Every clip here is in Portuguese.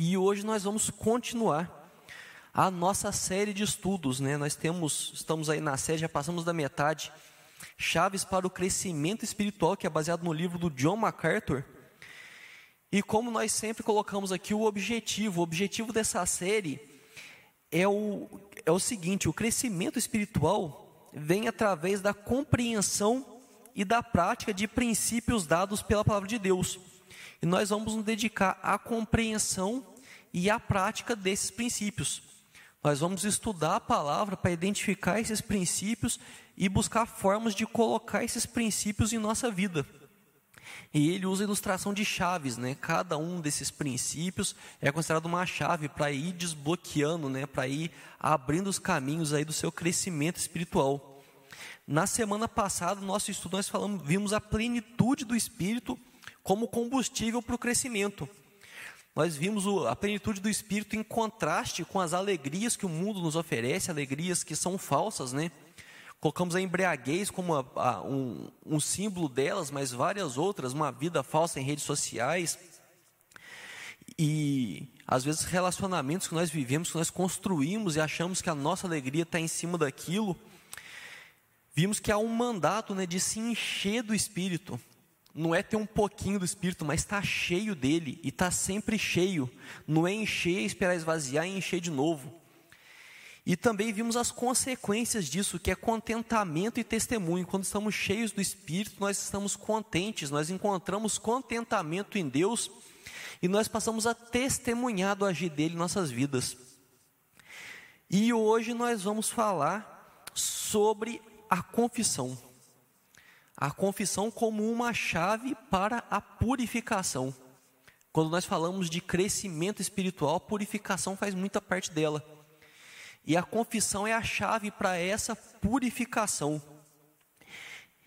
E hoje nós vamos continuar a nossa série de estudos, né? Nós temos, estamos aí na série, já passamos da metade, Chaves para o Crescimento Espiritual, que é baseado no livro do John MacArthur. E como nós sempre colocamos aqui o objetivo, o objetivo dessa série é o, é o seguinte: o crescimento espiritual vem através da compreensão e da prática de princípios dados pela palavra de Deus. E nós vamos nos dedicar à compreensão e à prática desses princípios. Nós vamos estudar a palavra para identificar esses princípios e buscar formas de colocar esses princípios em nossa vida. E ele usa a ilustração de chaves, né? Cada um desses princípios é considerado uma chave para ir desbloqueando, né? Para ir abrindo os caminhos aí do seu crescimento espiritual. Na semana passada, no nosso estudo, nós falamos, vimos a plenitude do Espírito como combustível para o crescimento. Nós vimos a plenitude do Espírito em contraste com as alegrias que o mundo nos oferece, alegrias que são falsas, né? Colocamos a embriaguez como a, a, um, um símbolo delas, mas várias outras, uma vida falsa em redes sociais. E às vezes relacionamentos que nós vivemos, que nós construímos e achamos que a nossa alegria está em cima daquilo. Vimos que há um mandato né, de se encher do Espírito. Não é ter um pouquinho do Espírito, mas está cheio dele e está sempre cheio. Não é encher, esperar esvaziar e encher de novo. E também vimos as consequências disso, que é contentamento e testemunho. Quando estamos cheios do Espírito, nós estamos contentes, nós encontramos contentamento em Deus e nós passamos a testemunhar do agir dele em nossas vidas. E hoje nós vamos falar sobre a confissão. A confissão como uma chave para a purificação. Quando nós falamos de crescimento espiritual, purificação faz muita parte dela. E a confissão é a chave para essa purificação.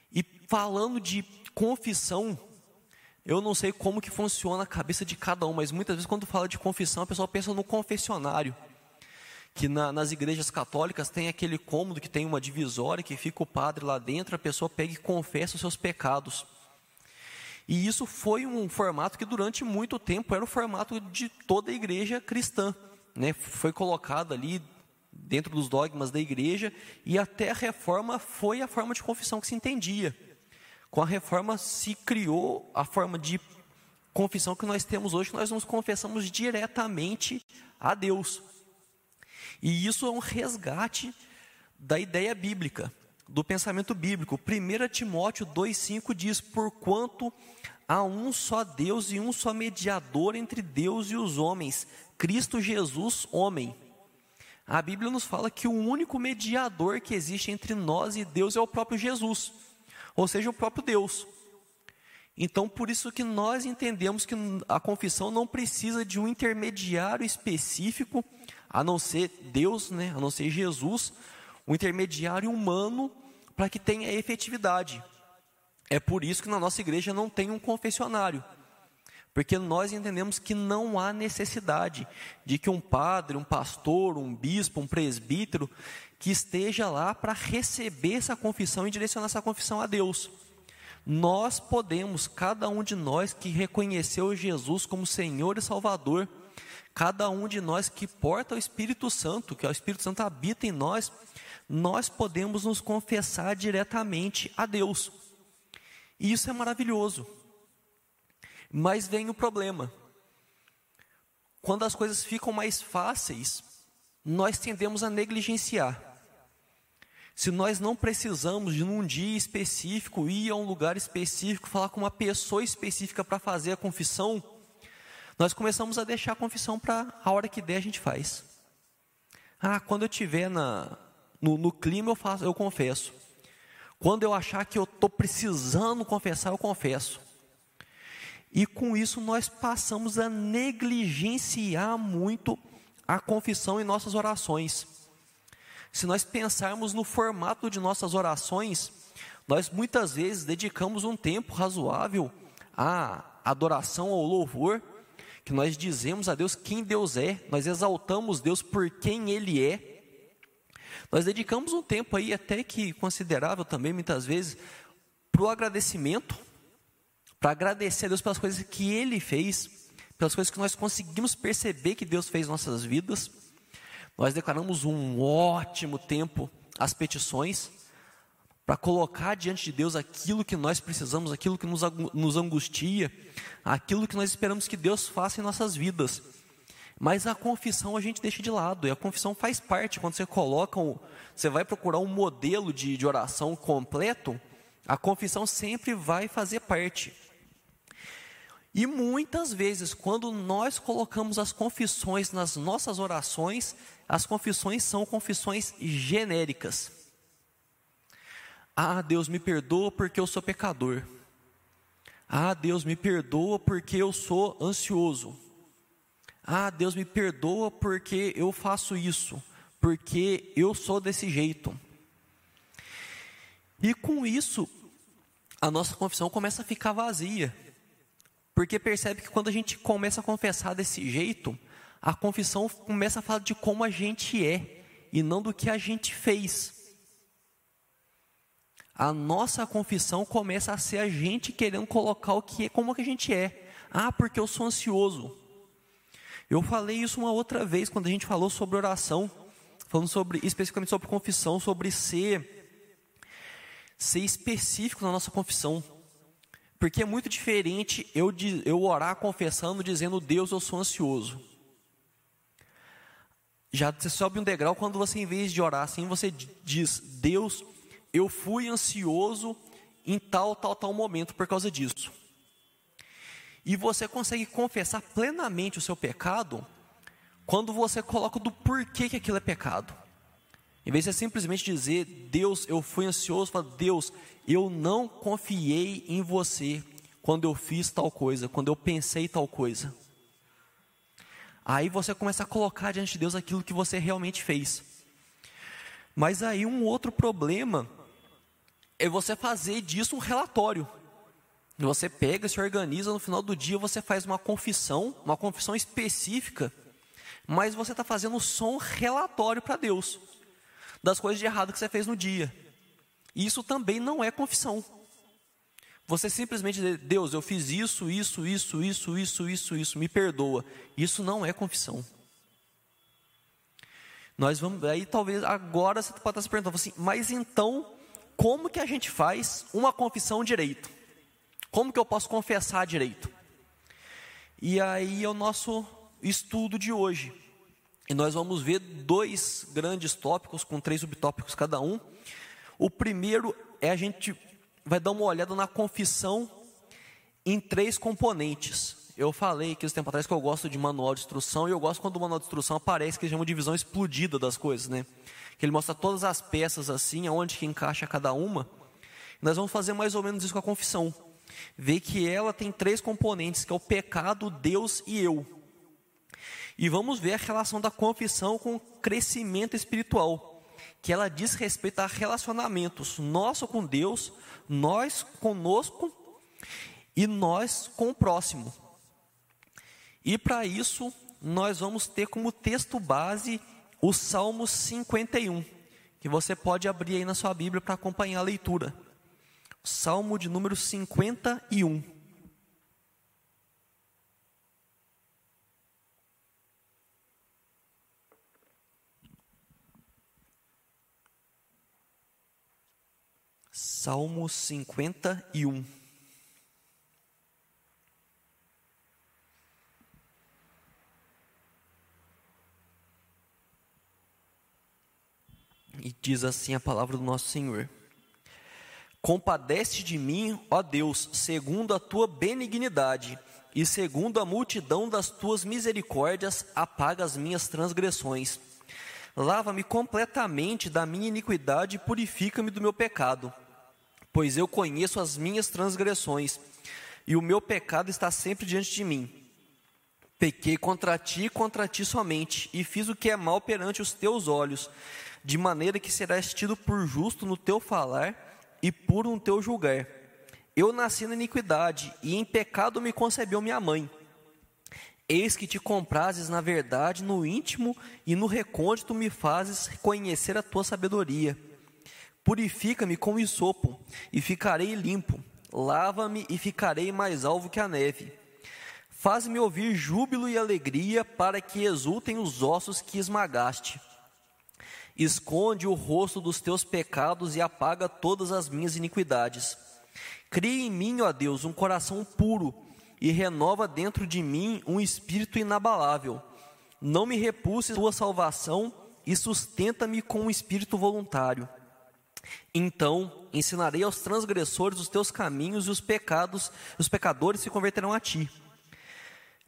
E falando de confissão, eu não sei como que funciona a cabeça de cada um, mas muitas vezes quando fala de confissão, a pessoa pensa no confessionário. Que na, nas igrejas católicas tem aquele cômodo que tem uma divisória, que fica o padre lá dentro, a pessoa pega e confessa os seus pecados. E isso foi um formato que durante muito tempo era o formato de toda a igreja cristã. Né? Foi colocado ali dentro dos dogmas da igreja, e até a reforma foi a forma de confissão que se entendia. Com a reforma se criou a forma de confissão que nós temos hoje, que nós nos confessamos diretamente a Deus. E isso é um resgate da ideia bíblica, do pensamento bíblico. 1 Timóteo 2,5 diz: Porquanto há um só Deus e um só mediador entre Deus e os homens, Cristo Jesus, homem a Bíblia nos fala que o único mediador que existe entre nós e Deus é o próprio Jesus, ou seja, o próprio Deus. Então, por isso que nós entendemos que a confissão não precisa de um intermediário específico, a não ser Deus, né, a não ser Jesus, um intermediário humano para que tenha efetividade. É por isso que na nossa igreja não tem um confessionário. Porque nós entendemos que não há necessidade de que um padre, um pastor, um bispo, um presbítero, que esteja lá para receber essa confissão e direcionar essa confissão a Deus. Nós podemos, cada um de nós que reconheceu Jesus como Senhor e Salvador, cada um de nós que porta o Espírito Santo, que o Espírito Santo habita em nós, nós podemos nos confessar diretamente a Deus. E isso é maravilhoso. Mas vem o problema. Quando as coisas ficam mais fáceis, nós tendemos a negligenciar. Se nós não precisamos de num dia específico ir a um lugar específico, falar com uma pessoa específica para fazer a confissão, nós começamos a deixar a confissão para a hora que der a gente faz. Ah, quando eu estiver no, no clima eu faço, eu confesso. Quando eu achar que eu estou precisando confessar, eu confesso. E com isso nós passamos a negligenciar muito a confissão em nossas orações. Se nós pensarmos no formato de nossas orações, nós muitas vezes dedicamos um tempo razoável à adoração ao louvor, que nós dizemos a Deus quem Deus é, nós exaltamos Deus por quem Ele é. Nós dedicamos um tempo aí, até que considerável também, muitas vezes, para o agradecimento para agradecer a Deus pelas coisas que Ele fez, pelas coisas que nós conseguimos perceber que Deus fez em nossas vidas. Nós declaramos um ótimo tempo às petições, para colocar diante de Deus aquilo que nós precisamos, aquilo que nos, angustia, aquilo que nós esperamos que Deus faça em nossas vidas. Mas a confissão a gente deixa de lado, e a confissão faz parte. Quando você coloca, um, você vai procurar um modelo de, de oração completo, a confissão sempre vai fazer parte. E muitas vezes, quando nós colocamos as confissões nas nossas orações, as confissões são confissões genéricas. Ah, Deus me perdoa porque eu sou pecador. Ah, Deus me perdoa porque eu sou ansioso. Ah, Deus me perdoa porque eu faço isso, porque eu sou desse jeito. E com isso, a nossa confissão começa a ficar vazia. Porque percebe que quando a gente começa a confessar desse jeito, a confissão começa a falar de como a gente é e não do que a gente fez a nossa confissão começa a ser a gente querendo colocar o que é, como que a gente é. Ah, porque eu sou ansioso. Eu falei isso uma outra vez quando a gente falou sobre oração, falando sobre especificamente sobre confissão, sobre ser ser específico na nossa confissão. Porque é muito diferente eu, eu orar confessando, dizendo, Deus, eu sou ansioso. Já você sobe um degrau quando você, em vez de orar assim, você diz, Deus, eu fui ansioso em tal, tal, tal momento por causa disso. E você consegue confessar plenamente o seu pecado quando você coloca do porquê que aquilo é pecado. Em vez de simplesmente dizer, Deus, eu fui ansioso, fala, Deus, eu não confiei em você quando eu fiz tal coisa, quando eu pensei tal coisa. Aí você começa a colocar diante de Deus aquilo que você realmente fez. Mas aí um outro problema é você fazer disso um relatório. Você pega, se organiza, no final do dia você faz uma confissão, uma confissão específica, mas você está fazendo só um relatório para Deus das coisas de errado que você fez no dia. Isso também não é confissão. Você simplesmente dizer, Deus, eu fiz isso, isso, isso, isso, isso, isso, isso, me perdoa. Isso não é confissão. Nós vamos, aí talvez agora você pode estar se perguntando assim, mas então como que a gente faz uma confissão direito? Como que eu posso confessar direito? E aí é o nosso estudo de hoje. E nós vamos ver dois grandes tópicos, com três subtópicos cada um. O primeiro é a gente vai dar uma olhada na confissão em três componentes. Eu falei que esse tempo atrás que eu gosto de manual de instrução, e eu gosto quando o manual de instrução aparece que eles chamam de divisão explodida das coisas, né? que ele mostra todas as peças assim, aonde que encaixa cada uma. Nós vamos fazer mais ou menos isso com a confissão. Ver que ela tem três componentes, que é o pecado, Deus e eu. E vamos ver a relação da confissão com o crescimento espiritual, que ela diz respeito a relacionamentos nosso com Deus, nós conosco e nós com o próximo. E para isso, nós vamos ter como texto base o Salmo 51, que você pode abrir aí na sua Bíblia para acompanhar a leitura. Salmo de número 51. Salmo 51. E diz assim a palavra do nosso Senhor: Compadece de mim, ó Deus, segundo a tua benignidade, e segundo a multidão das tuas misericórdias, apaga as minhas transgressões. Lava-me completamente da minha iniquidade e purifica-me do meu pecado, pois eu conheço as minhas transgressões, e o meu pecado está sempre diante de mim. Pequei contra ti e contra ti somente, e fiz o que é mal perante os teus olhos de maneira que serás tido por justo no teu falar e puro no teu julgar. Eu nasci na iniquidade, e em pecado me concebeu minha mãe. Eis que te comprases na verdade, no íntimo e no recôndito me fazes conhecer a tua sabedoria. Purifica-me com isopo, e ficarei limpo. Lava-me e ficarei mais alvo que a neve. Faz-me ouvir júbilo e alegria, para que exultem os ossos que esmagaste. Esconde o rosto dos teus pecados e apaga todas as minhas iniquidades. Cria em mim, ó Deus, um coração puro e renova dentro de mim um espírito inabalável. Não me repulses tua salvação e sustenta-me com um espírito voluntário. Então ensinarei aos transgressores os teus caminhos e os pecados, os pecadores se converterão a ti.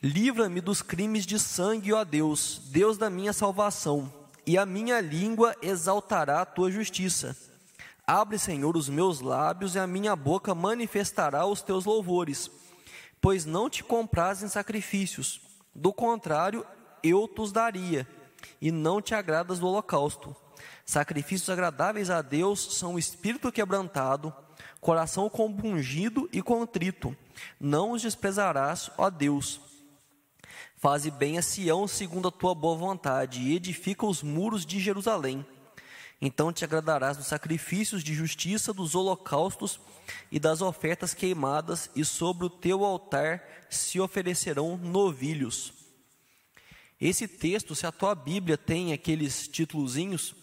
Livra-me dos crimes de sangue, ó Deus, Deus da minha salvação, e a minha língua exaltará a tua justiça. Abre, Senhor, os meus lábios, e a minha boca manifestará os teus louvores, pois não te compraz em sacrifícios, do contrário, eu os daria, e não te agradas do holocausto. Sacrifícios agradáveis a Deus são o espírito quebrantado, coração compungido e contrito. Não os desprezarás, ó Deus. Faze bem a Sião segundo a tua boa vontade e edifica os muros de Jerusalém. Então te agradarás dos sacrifícios de justiça, dos holocaustos e das ofertas queimadas, e sobre o teu altar se oferecerão novilhos. Esse texto, se a tua Bíblia tem aqueles títulozinhos,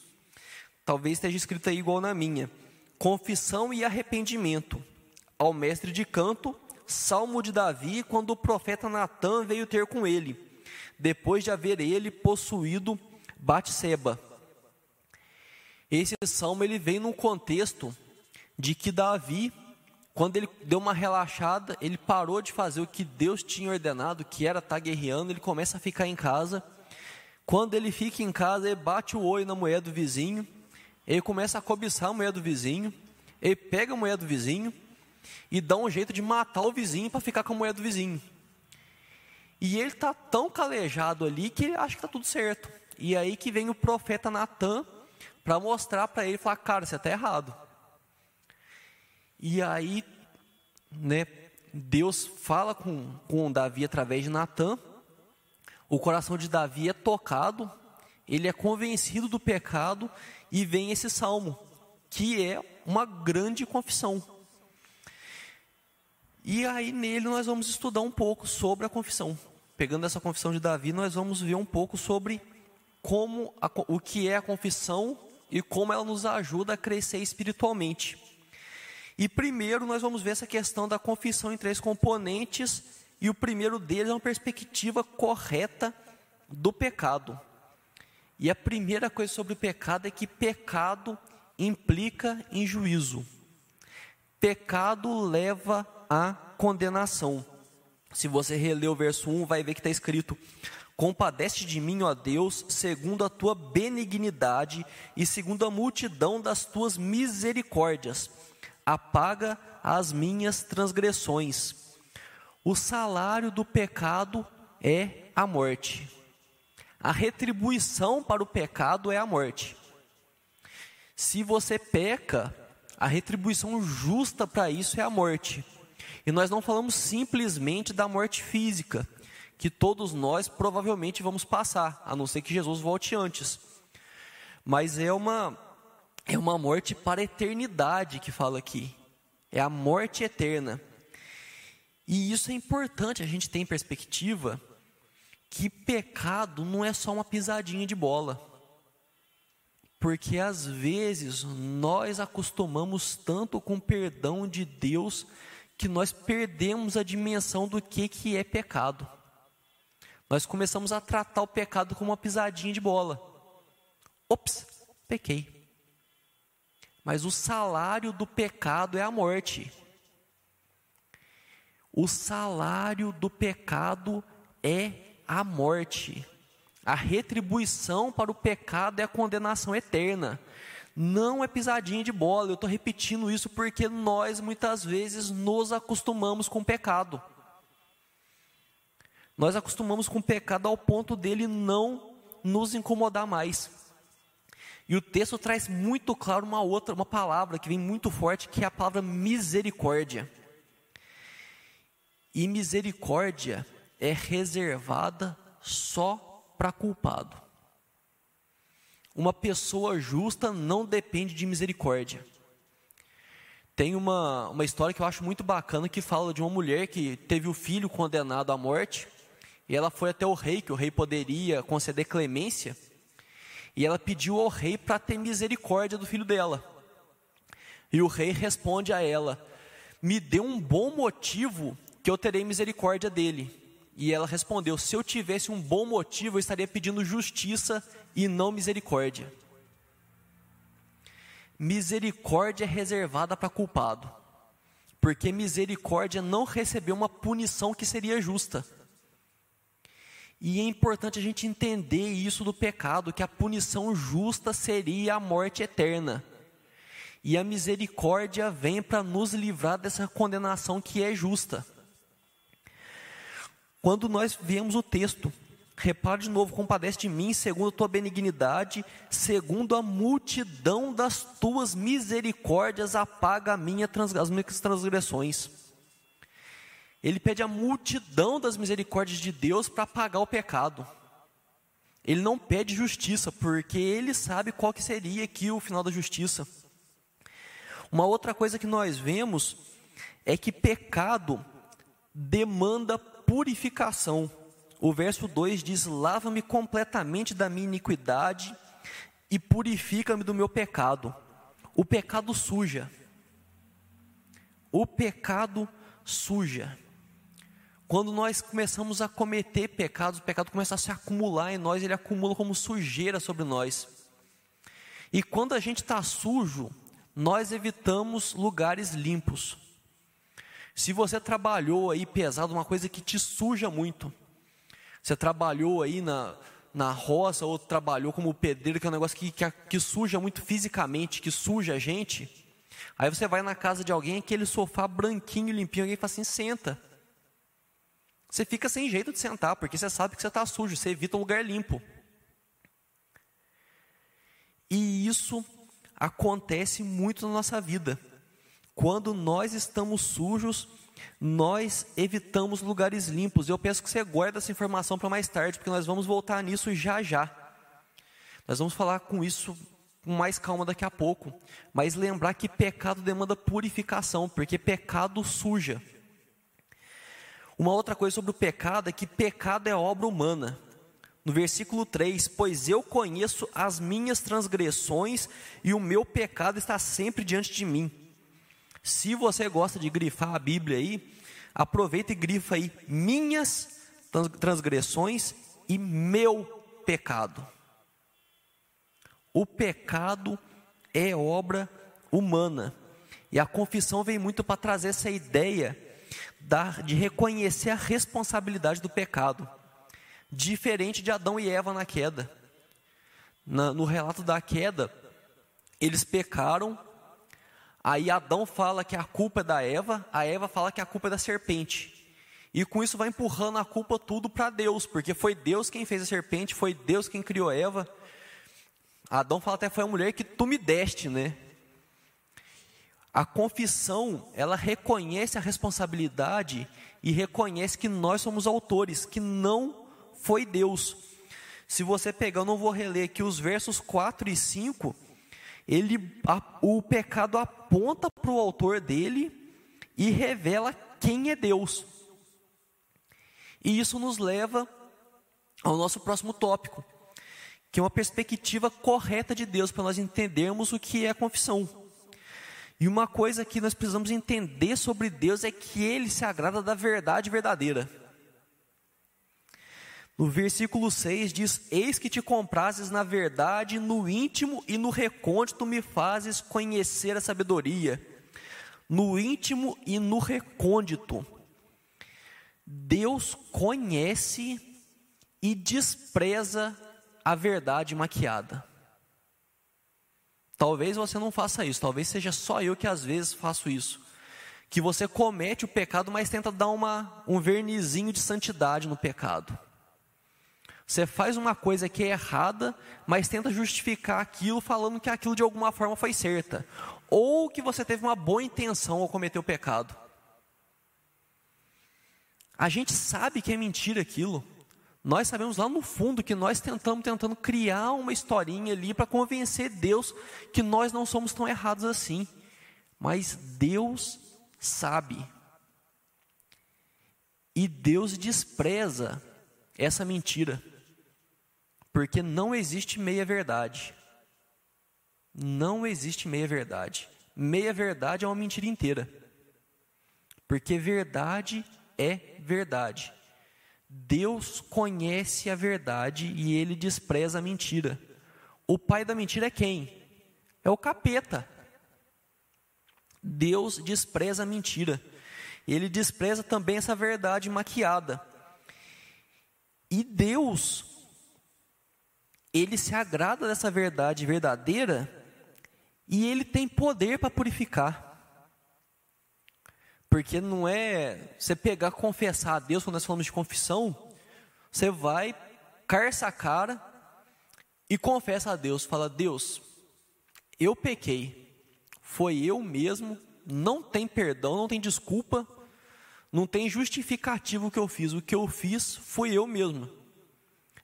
talvez esteja escrito aí igual na minha: Confissão e arrependimento ao mestre de canto, salmo de Davi, quando o profeta Natã veio ter com ele, depois de haver ele possuído Batseba. Esse salmo ele vem num contexto de que Davi, quando ele deu uma relaxada, ele parou de fazer o que Deus tinha ordenado, que era estar guerreando, ele começa a ficar em casa. Quando ele fica em casa, ele bate o olho na mulher do vizinho, ele começa a cobiçar a mulher do vizinho, ele pega a mulher do vizinho e dá um jeito de matar o vizinho para ficar com a mulher do vizinho. E ele está tão calejado ali que ele acha que está tudo certo. E aí que vem o profeta Natan para mostrar para ele, falar, cara, você está errado. E aí, né, Deus fala com, com Davi através de Natan. O coração de Davi é tocado, ele é convencido do pecado e vem esse salmo, que é uma grande confissão. E aí nele nós vamos estudar um pouco sobre a confissão. Pegando essa confissão de Davi, nós vamos ver um pouco sobre como a, o que é a confissão e como ela nos ajuda a crescer espiritualmente. E primeiro nós vamos ver essa questão da confissão em três componentes, e o primeiro deles é uma perspectiva correta do pecado. E a primeira coisa sobre o pecado é que pecado implica em juízo. Pecado leva à condenação. Se você reler o verso 1, vai ver que está escrito: Compadece de mim, ó Deus, segundo a tua benignidade e segundo a multidão das tuas misericórdias. Apaga as minhas transgressões. O salário do pecado é a morte. A retribuição para o pecado é a morte. Se você peca, a retribuição justa para isso é a morte. E nós não falamos simplesmente da morte física, que todos nós provavelmente vamos passar, a não ser que Jesus volte antes. Mas é uma é uma morte para a eternidade que fala aqui. É a morte eterna. E isso é importante a gente ter em perspectiva, que pecado não é só uma pisadinha de bola. Porque às vezes nós acostumamos tanto com o perdão de Deus que nós perdemos a dimensão do que, que é pecado. Nós começamos a tratar o pecado como uma pisadinha de bola. Ops, pequei. Mas o salário do pecado é a morte. O salário do pecado é a morte. A retribuição para o pecado é a condenação eterna. Não é pisadinha de bola, eu estou repetindo isso porque nós muitas vezes nos acostumamos com o pecado. Nós acostumamos com o pecado ao ponto dele não nos incomodar mais. E o texto traz muito claro uma outra, uma palavra que vem muito forte, que é a palavra misericórdia. E misericórdia é reservada só para culpado. Uma pessoa justa não depende de misericórdia. Tem uma, uma história que eu acho muito bacana que fala de uma mulher que teve o filho condenado à morte e ela foi até o rei, que o rei poderia conceder clemência, e ela pediu ao rei para ter misericórdia do filho dela. E o rei responde a ela: Me dê um bom motivo que eu terei misericórdia dele. E ela respondeu: Se eu tivesse um bom motivo, eu estaria pedindo justiça e não misericórdia. Misericórdia é reservada para culpado, porque misericórdia não recebeu uma punição que seria justa. E é importante a gente entender isso do pecado, que a punição justa seria a morte eterna. E a misericórdia vem para nos livrar dessa condenação que é justa. Quando nós vemos o texto, repare de novo, compadece de mim, segundo a tua benignidade, segundo a multidão das tuas misericórdias, apaga a minha, as minhas transgressões. Ele pede a multidão das misericórdias de Deus para pagar o pecado. Ele não pede justiça, porque ele sabe qual que seria aqui o final da justiça. Uma outra coisa que nós vemos é que pecado demanda purificação. O verso 2 diz: Lava-me completamente da minha iniquidade e purifica-me do meu pecado. O pecado suja. O pecado suja. Quando nós começamos a cometer pecados, o pecado começa a se acumular em nós, ele acumula como sujeira sobre nós. E quando a gente está sujo, nós evitamos lugares limpos. Se você trabalhou aí pesado, uma coisa que te suja muito, você trabalhou aí na, na roça ou trabalhou como pedreiro, que é um negócio que, que, que suja muito fisicamente, que suja a gente, aí você vai na casa de alguém, aquele sofá branquinho, limpinho, alguém fala assim: senta. Você fica sem jeito de sentar, porque você sabe que você está sujo, você evita um lugar limpo. E isso acontece muito na nossa vida. Quando nós estamos sujos, nós evitamos lugares limpos. Eu peço que você guarde essa informação para mais tarde, porque nós vamos voltar nisso já já. Nós vamos falar com isso com mais calma daqui a pouco. Mas lembrar que pecado demanda purificação, porque pecado suja. Uma outra coisa sobre o pecado é que pecado é obra humana. No versículo 3: Pois eu conheço as minhas transgressões e o meu pecado está sempre diante de mim. Se você gosta de grifar a Bíblia aí, aproveita e grifa aí minhas transgressões e meu pecado. O pecado é obra humana. E a confissão vem muito para trazer essa ideia de reconhecer a responsabilidade do pecado, diferente de Adão e Eva na queda. No relato da queda, eles pecaram, aí Adão fala que a culpa é da Eva, a Eva fala que a culpa é da serpente. E com isso vai empurrando a culpa tudo para Deus, porque foi Deus quem fez a serpente, foi Deus quem criou Eva. Adão fala até foi a mulher que tu me deste, né? A confissão, ela reconhece a responsabilidade e reconhece que nós somos autores, que não foi Deus. Se você pegar, eu não vou reler aqui os versos 4 e 5, ele, a, o pecado aponta para o autor dele e revela quem é Deus. E isso nos leva ao nosso próximo tópico, que é uma perspectiva correta de Deus para nós entendermos o que é a confissão. E uma coisa que nós precisamos entender sobre Deus é que Ele se agrada da verdade verdadeira. No versículo 6 diz: Eis que te comprases na verdade, no íntimo e no recôndito me fazes conhecer a sabedoria. No íntimo e no recôndito. Deus conhece e despreza a verdade maquiada. Talvez você não faça isso, talvez seja só eu que às vezes faço isso. Que você comete o pecado, mas tenta dar uma, um vernizinho de santidade no pecado. Você faz uma coisa que é errada, mas tenta justificar aquilo falando que aquilo de alguma forma foi certa. Ou que você teve uma boa intenção ao cometer o pecado. A gente sabe que é mentira aquilo. Nós sabemos lá no fundo que nós tentamos tentando criar uma historinha ali para convencer Deus que nós não somos tão errados assim. Mas Deus sabe. E Deus despreza essa mentira. Porque não existe meia verdade. Não existe meia verdade. Meia verdade é uma mentira inteira. Porque verdade é verdade. Deus conhece a verdade e ele despreza a mentira. O pai da mentira é quem? É o capeta. Deus despreza a mentira. Ele despreza também essa verdade maquiada. E Deus, ele se agrada dessa verdade verdadeira e ele tem poder para purificar. Porque não é você pegar, confessar a Deus, quando nós falamos de confissão, você vai, carça a cara e confessa a Deus. Fala, Deus, eu pequei, foi eu mesmo, não tem perdão, não tem desculpa, não tem justificativo o que eu fiz. O que eu fiz foi eu mesmo.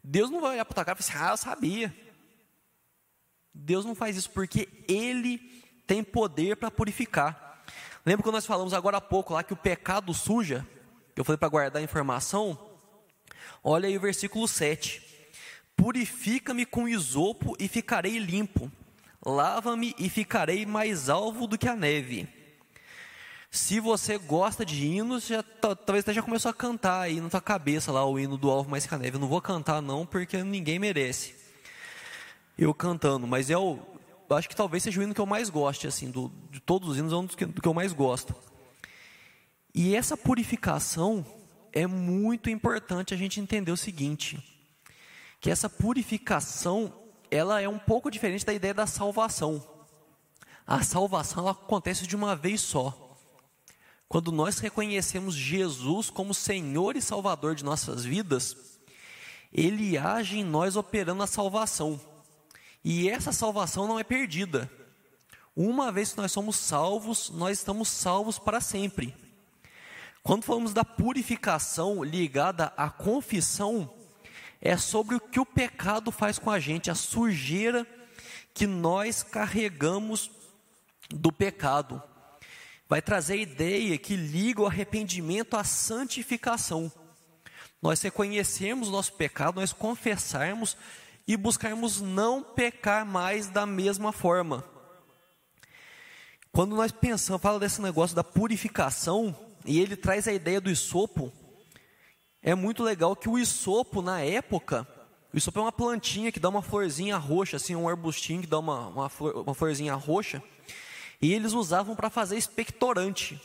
Deus não vai olhar para tua cara e falar assim, ah, eu sabia. Deus não faz isso porque Ele tem poder para purificar. Lembra quando nós falamos agora há pouco lá que o pecado suja? Eu falei para guardar a informação. Olha aí o versículo 7. Purifica-me com isopo e ficarei limpo. Lava-me e ficarei mais alvo do que a neve. Se você gosta de hinos, já, talvez até já começou a cantar aí na tua cabeça lá o hino do alvo mais que a neve. Eu não vou cantar não, porque ninguém merece. Eu cantando, mas é o, acho que talvez seja o hino que eu mais goste, assim, do, de todos os hinos é um dos que, do que eu mais gosto. E essa purificação é muito importante a gente entender o seguinte, que essa purificação, ela é um pouco diferente da ideia da salvação. A salvação ela acontece de uma vez só. Quando nós reconhecemos Jesus como Senhor e Salvador de nossas vidas, Ele age em nós operando a salvação. E essa salvação não é perdida. Uma vez que nós somos salvos, nós estamos salvos para sempre. Quando falamos da purificação ligada à confissão, é sobre o que o pecado faz com a gente, a sujeira que nós carregamos do pecado. Vai trazer a ideia que liga o arrependimento à santificação. Nós reconhecemos o nosso pecado, nós confessarmos e buscarmos não pecar mais da mesma forma. Quando nós pensamos, fala desse negócio da purificação, e ele traz a ideia do isopo, é muito legal que o isopo, na época, o isopo é uma plantinha que dá uma florzinha roxa, assim, um arbustinho que dá uma, uma, flor, uma florzinha roxa, e eles usavam para fazer expectorante.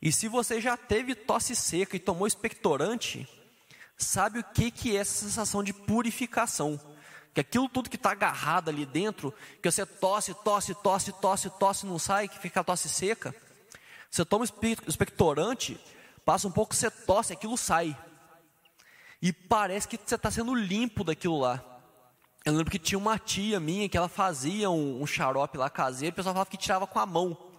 E se você já teve tosse seca e tomou expectorante, sabe o que, que é essa sensação de purificação. Que aquilo tudo que está agarrado ali dentro, que você tosse, tosse, tosse, tosse, tosse, não sai, que fica a tosse seca. Você toma expectorante, passa um pouco, você tosse, aquilo sai. E parece que você está sendo limpo daquilo lá. Eu lembro que tinha uma tia minha que ela fazia um, um xarope lá caseiro, o pessoal falava que tirava com a mão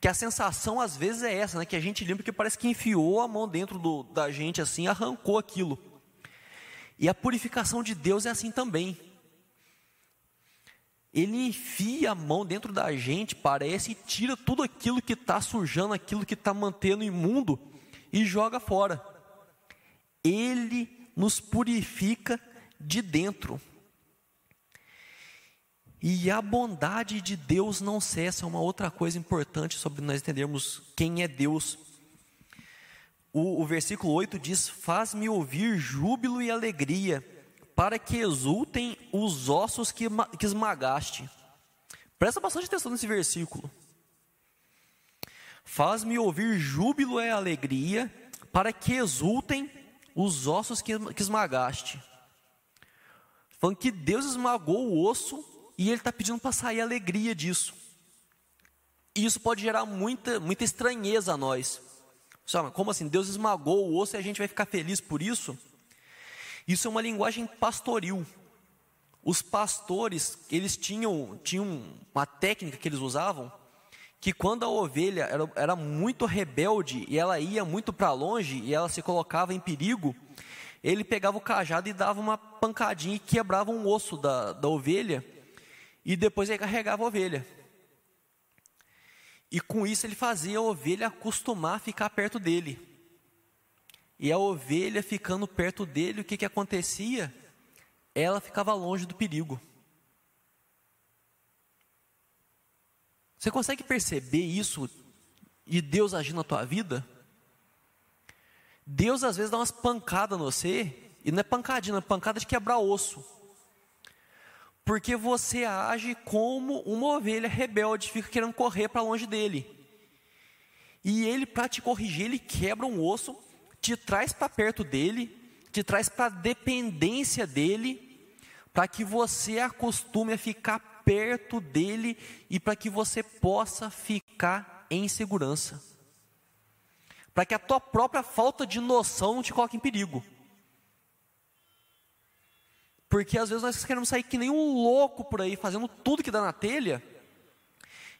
que a sensação às vezes é essa, né? Que a gente limpa que parece que enfiou a mão dentro do, da gente assim, arrancou aquilo. E a purificação de Deus é assim também. Ele enfia a mão dentro da gente, parece, e tira tudo aquilo que está sujando, aquilo que está mantendo imundo e joga fora. Ele nos purifica de dentro. E a bondade de Deus não cessa, é uma outra coisa importante sobre nós entendermos quem é Deus. O, o versículo 8 diz: Faz-me ouvir júbilo e alegria, para que exultem os ossos que, que esmagaste. Presta bastante atenção nesse versículo. Faz-me ouvir júbilo e alegria, para que exultem os ossos que, que esmagaste. Falando que Deus esmagou o osso e ele está pedindo para sair alegria disso. E isso pode gerar muita, muita estranheza a nós. Como assim? Deus esmagou o osso e a gente vai ficar feliz por isso? Isso é uma linguagem pastoril. Os pastores, eles tinham, tinham uma técnica que eles usavam, que quando a ovelha era, era muito rebelde e ela ia muito para longe e ela se colocava em perigo, ele pegava o cajado e dava uma pancadinha e quebrava um osso da, da ovelha e depois ele carregava a ovelha. E com isso ele fazia a ovelha acostumar a ficar perto dele. E a ovelha ficando perto dele, o que, que acontecia? Ela ficava longe do perigo. Você consegue perceber isso e Deus agir na tua vida? Deus às vezes dá umas pancadas no você, e não é pancadinha, é pancada de quebrar osso. Porque você age como uma ovelha rebelde, fica querendo correr para longe dele. E ele, para te corrigir, ele quebra um osso, te traz para perto dele, te traz para a dependência dele, para que você acostume a ficar perto dele e para que você possa ficar em segurança. Para que a tua própria falta de noção não te coloque em perigo. Porque às vezes nós queremos sair que nem um louco por aí, fazendo tudo que dá na telha,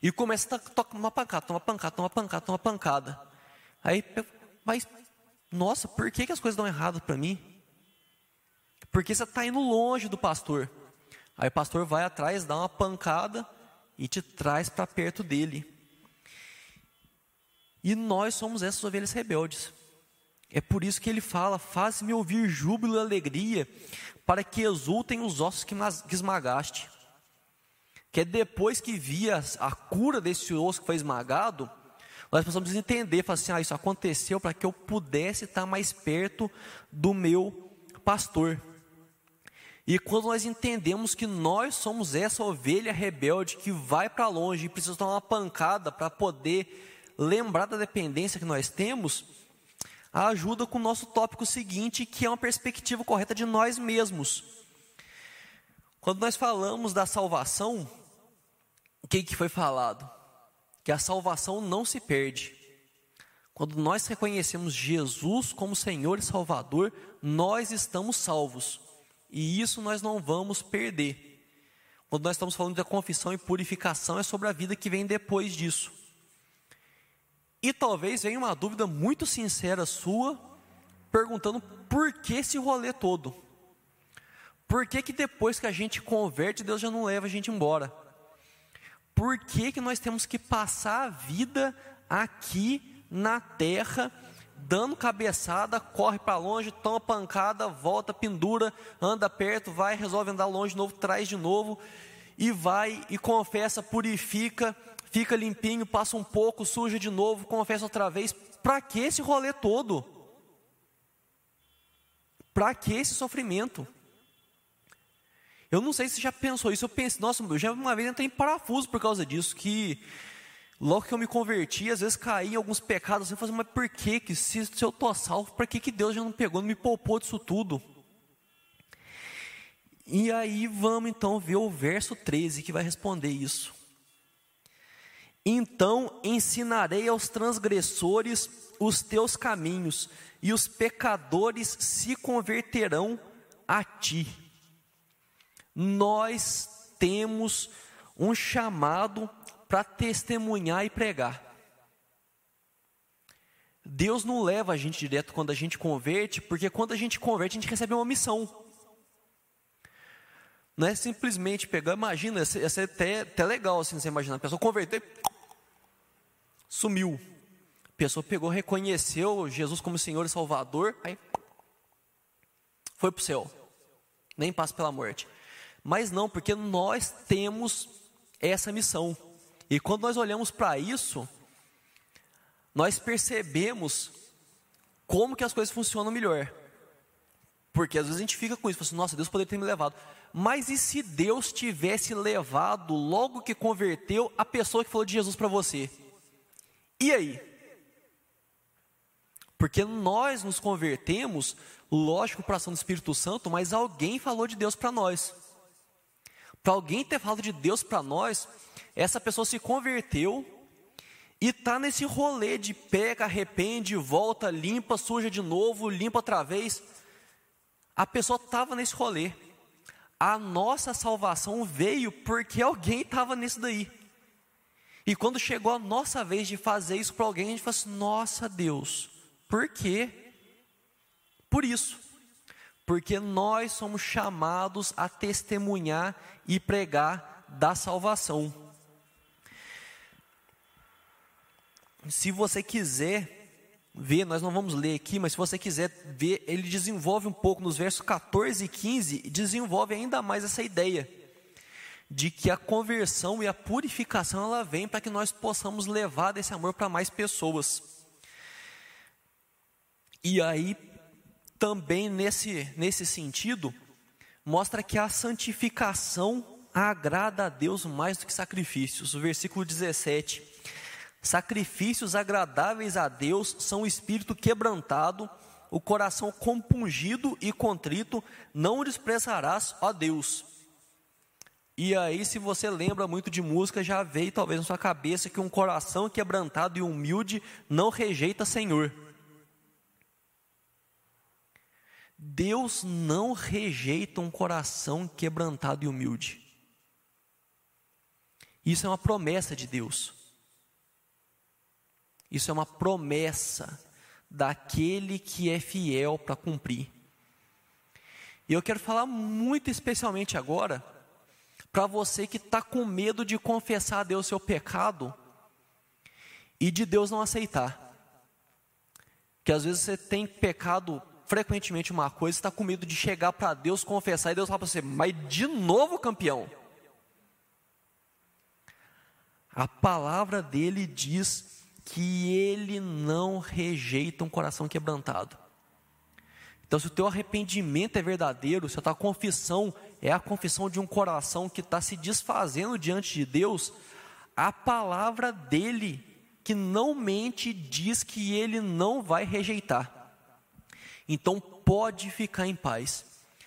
e começa a tomar uma pancada, toma pancada, toma pancada, toma pancada. Aí, mas, nossa, por que, que as coisas dão errado para mim? Porque você está indo longe do pastor. Aí o pastor vai atrás, dá uma pancada e te traz para perto dele. E nós somos essas ovelhas rebeldes. É por isso que ele fala: Faz-me ouvir júbilo e alegria, para que exultem os ossos que esmagaste. Que é depois que via a cura desse osso que foi esmagado, nós precisamos entender, falar assim, ah, isso aconteceu para que eu pudesse estar mais perto do meu pastor. E quando nós entendemos que nós somos essa ovelha rebelde que vai para longe e precisa tomar uma pancada para poder lembrar da dependência que nós temos, ajuda com o nosso tópico seguinte, que é uma perspectiva correta de nós mesmos. Quando nós falamos da salvação, o que, que foi falado? Que a salvação não se perde. Quando nós reconhecemos Jesus como Senhor e Salvador, nós estamos salvos. E isso nós não vamos perder. Quando nós estamos falando da confissão e purificação, é sobre a vida que vem depois disso. E talvez venha uma dúvida muito sincera sua, perguntando por que esse rolê todo? Por que, que depois que a gente converte, Deus já não leva a gente embora? Por que, que nós temos que passar a vida aqui na terra, dando cabeçada, corre para longe, toma pancada, volta, pendura, anda perto, vai, resolve andar longe de novo, traz de novo, e vai e confessa, purifica, fica limpinho, passa um pouco, suja de novo, confessa outra vez. Para que esse rolê todo? Para que esse sofrimento? Eu não sei se você já pensou isso. Eu pensei, nossa, eu já uma vez entrei em parafuso por causa disso. Que logo que eu me converti, às vezes caí em alguns pecados. Assim, eu falei, mas por que, que se, se eu estou salvo, por que, que Deus já não pegou, não me poupou disso tudo? E aí vamos então ver o verso 13 que vai responder isso. Então ensinarei aos transgressores os teus caminhos, e os pecadores se converterão a ti. Nós temos um chamado para testemunhar e pregar. Deus não leva a gente direto quando a gente converte, porque quando a gente converte, a gente recebe uma missão. Não é simplesmente pegar, imagina, ia ser, até, até legal assim, você imaginar, a pessoa converter, sumiu. A pessoa pegou, reconheceu Jesus como Senhor e Salvador, aí foi para o céu. Nem passa pela morte. Mas não, porque nós temos essa missão. E quando nós olhamos para isso, nós percebemos como que as coisas funcionam melhor. Porque às vezes a gente fica com isso, assim, nossa, Deus poderia ter me levado. Mas e se Deus tivesse levado, logo que converteu, a pessoa que falou de Jesus para você? E aí? Porque nós nos convertemos, lógico, para ação do Espírito Santo, mas alguém falou de Deus para nós. Para alguém ter falado de Deus para nós, essa pessoa se converteu e está nesse rolê de pega, arrepende, volta, limpa, suja de novo, limpa outra vez. A pessoa estava nesse rolê. A nossa salvação veio porque alguém estava nisso daí. E quando chegou a nossa vez de fazer isso para alguém, a gente fala assim: nossa Deus, por quê? Por isso, porque nós somos chamados a testemunhar e pregar da salvação. se você quiser ver, nós não vamos ler aqui, mas se você quiser ver, ele desenvolve um pouco nos versos 14 e 15, desenvolve ainda mais essa ideia de que a conversão e a purificação ela vem para que nós possamos levar desse amor para mais pessoas. E aí também nesse nesse sentido mostra que a santificação agrada a Deus mais do que sacrifícios. O versículo 17: Sacrifícios agradáveis a Deus são o espírito quebrantado, o coração compungido e contrito, não desprezarás, ó Deus. E aí, se você lembra muito de música, já veio talvez na sua cabeça que um coração quebrantado e humilde não rejeita Senhor. Deus não rejeita um coração quebrantado e humilde. Isso é uma promessa de Deus. Isso é uma promessa daquele que é fiel para cumprir. E eu quero falar muito especialmente agora para você que está com medo de confessar a Deus seu pecado e de Deus não aceitar. Que às vezes você tem pecado frequentemente uma coisa, está com medo de chegar para Deus confessar e Deus fala para você, mas de novo campeão. A palavra dele diz que ele não rejeita um coração quebrantado. Então, se o teu arrependimento é verdadeiro, se a tua confissão é a confissão de um coração que está se desfazendo diante de Deus, a palavra dele, que não mente, diz que ele não vai rejeitar. Então, pode ficar em paz.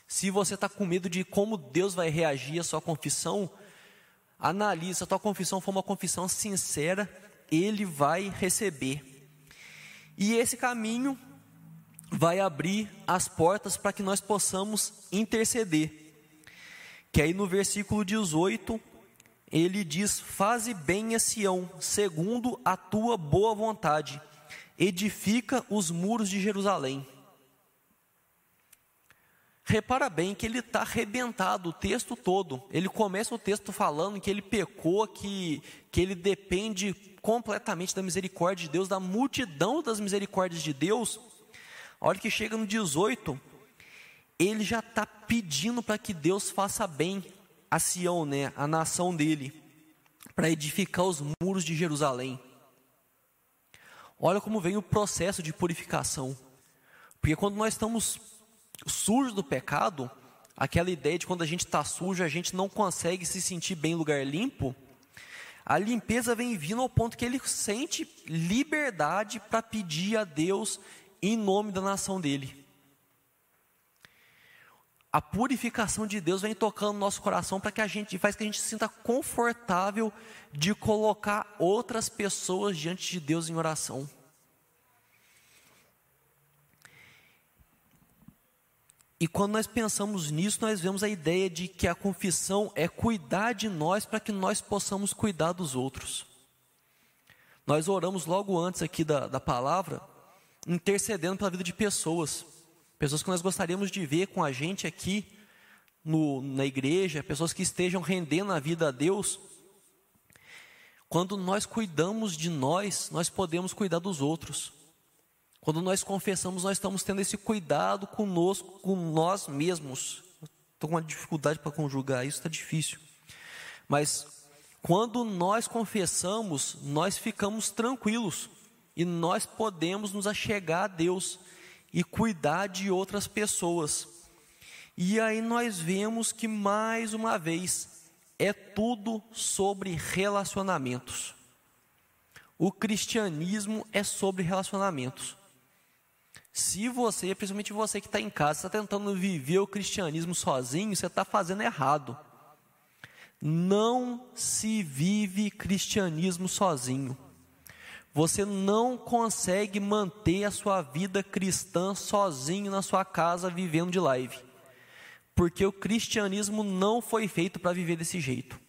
Se você está com medo de como Deus vai reagir à sua confissão, analise, se a tua confissão for uma confissão sincera, ele vai receber. E esse caminho vai abrir as portas para que nós possamos interceder. Que aí no versículo 18, ele diz: Faze bem a Sião, segundo a tua boa vontade, edifica os muros de Jerusalém. Repara bem que ele está arrebentado o texto todo. Ele começa o texto falando que ele pecou, que, que ele depende completamente da misericórdia de Deus, da multidão das misericórdias de Deus. A hora que chega no 18, ele já está pedindo para que Deus faça bem a Sião, né, a nação dele, para edificar os muros de Jerusalém. Olha como vem o processo de purificação. Porque quando nós estamos sujo do pecado, aquela ideia de quando a gente está sujo, a gente não consegue se sentir bem em lugar limpo, a limpeza vem vindo ao ponto que ele sente liberdade para pedir a Deus em nome da nação dele. A purificação de Deus vem tocando no nosso coração para que a gente faz que a gente se sinta confortável de colocar outras pessoas diante de Deus em oração. E quando nós pensamos nisso, nós vemos a ideia de que a confissão é cuidar de nós para que nós possamos cuidar dos outros. Nós oramos logo antes aqui da, da palavra, intercedendo pela vida de pessoas, pessoas que nós gostaríamos de ver com a gente aqui no, na igreja, pessoas que estejam rendendo a vida a Deus. Quando nós cuidamos de nós, nós podemos cuidar dos outros. Quando nós confessamos, nós estamos tendo esse cuidado conosco, com nós mesmos. Estou com uma dificuldade para conjugar isso, está difícil. Mas quando nós confessamos, nós ficamos tranquilos e nós podemos nos achegar a Deus e cuidar de outras pessoas. E aí nós vemos que mais uma vez é tudo sobre relacionamentos. O cristianismo é sobre relacionamentos. Se você, principalmente você que está em casa, está tentando viver o cristianismo sozinho, você está fazendo errado. Não se vive cristianismo sozinho. Você não consegue manter a sua vida cristã sozinho na sua casa vivendo de live. Porque o cristianismo não foi feito para viver desse jeito.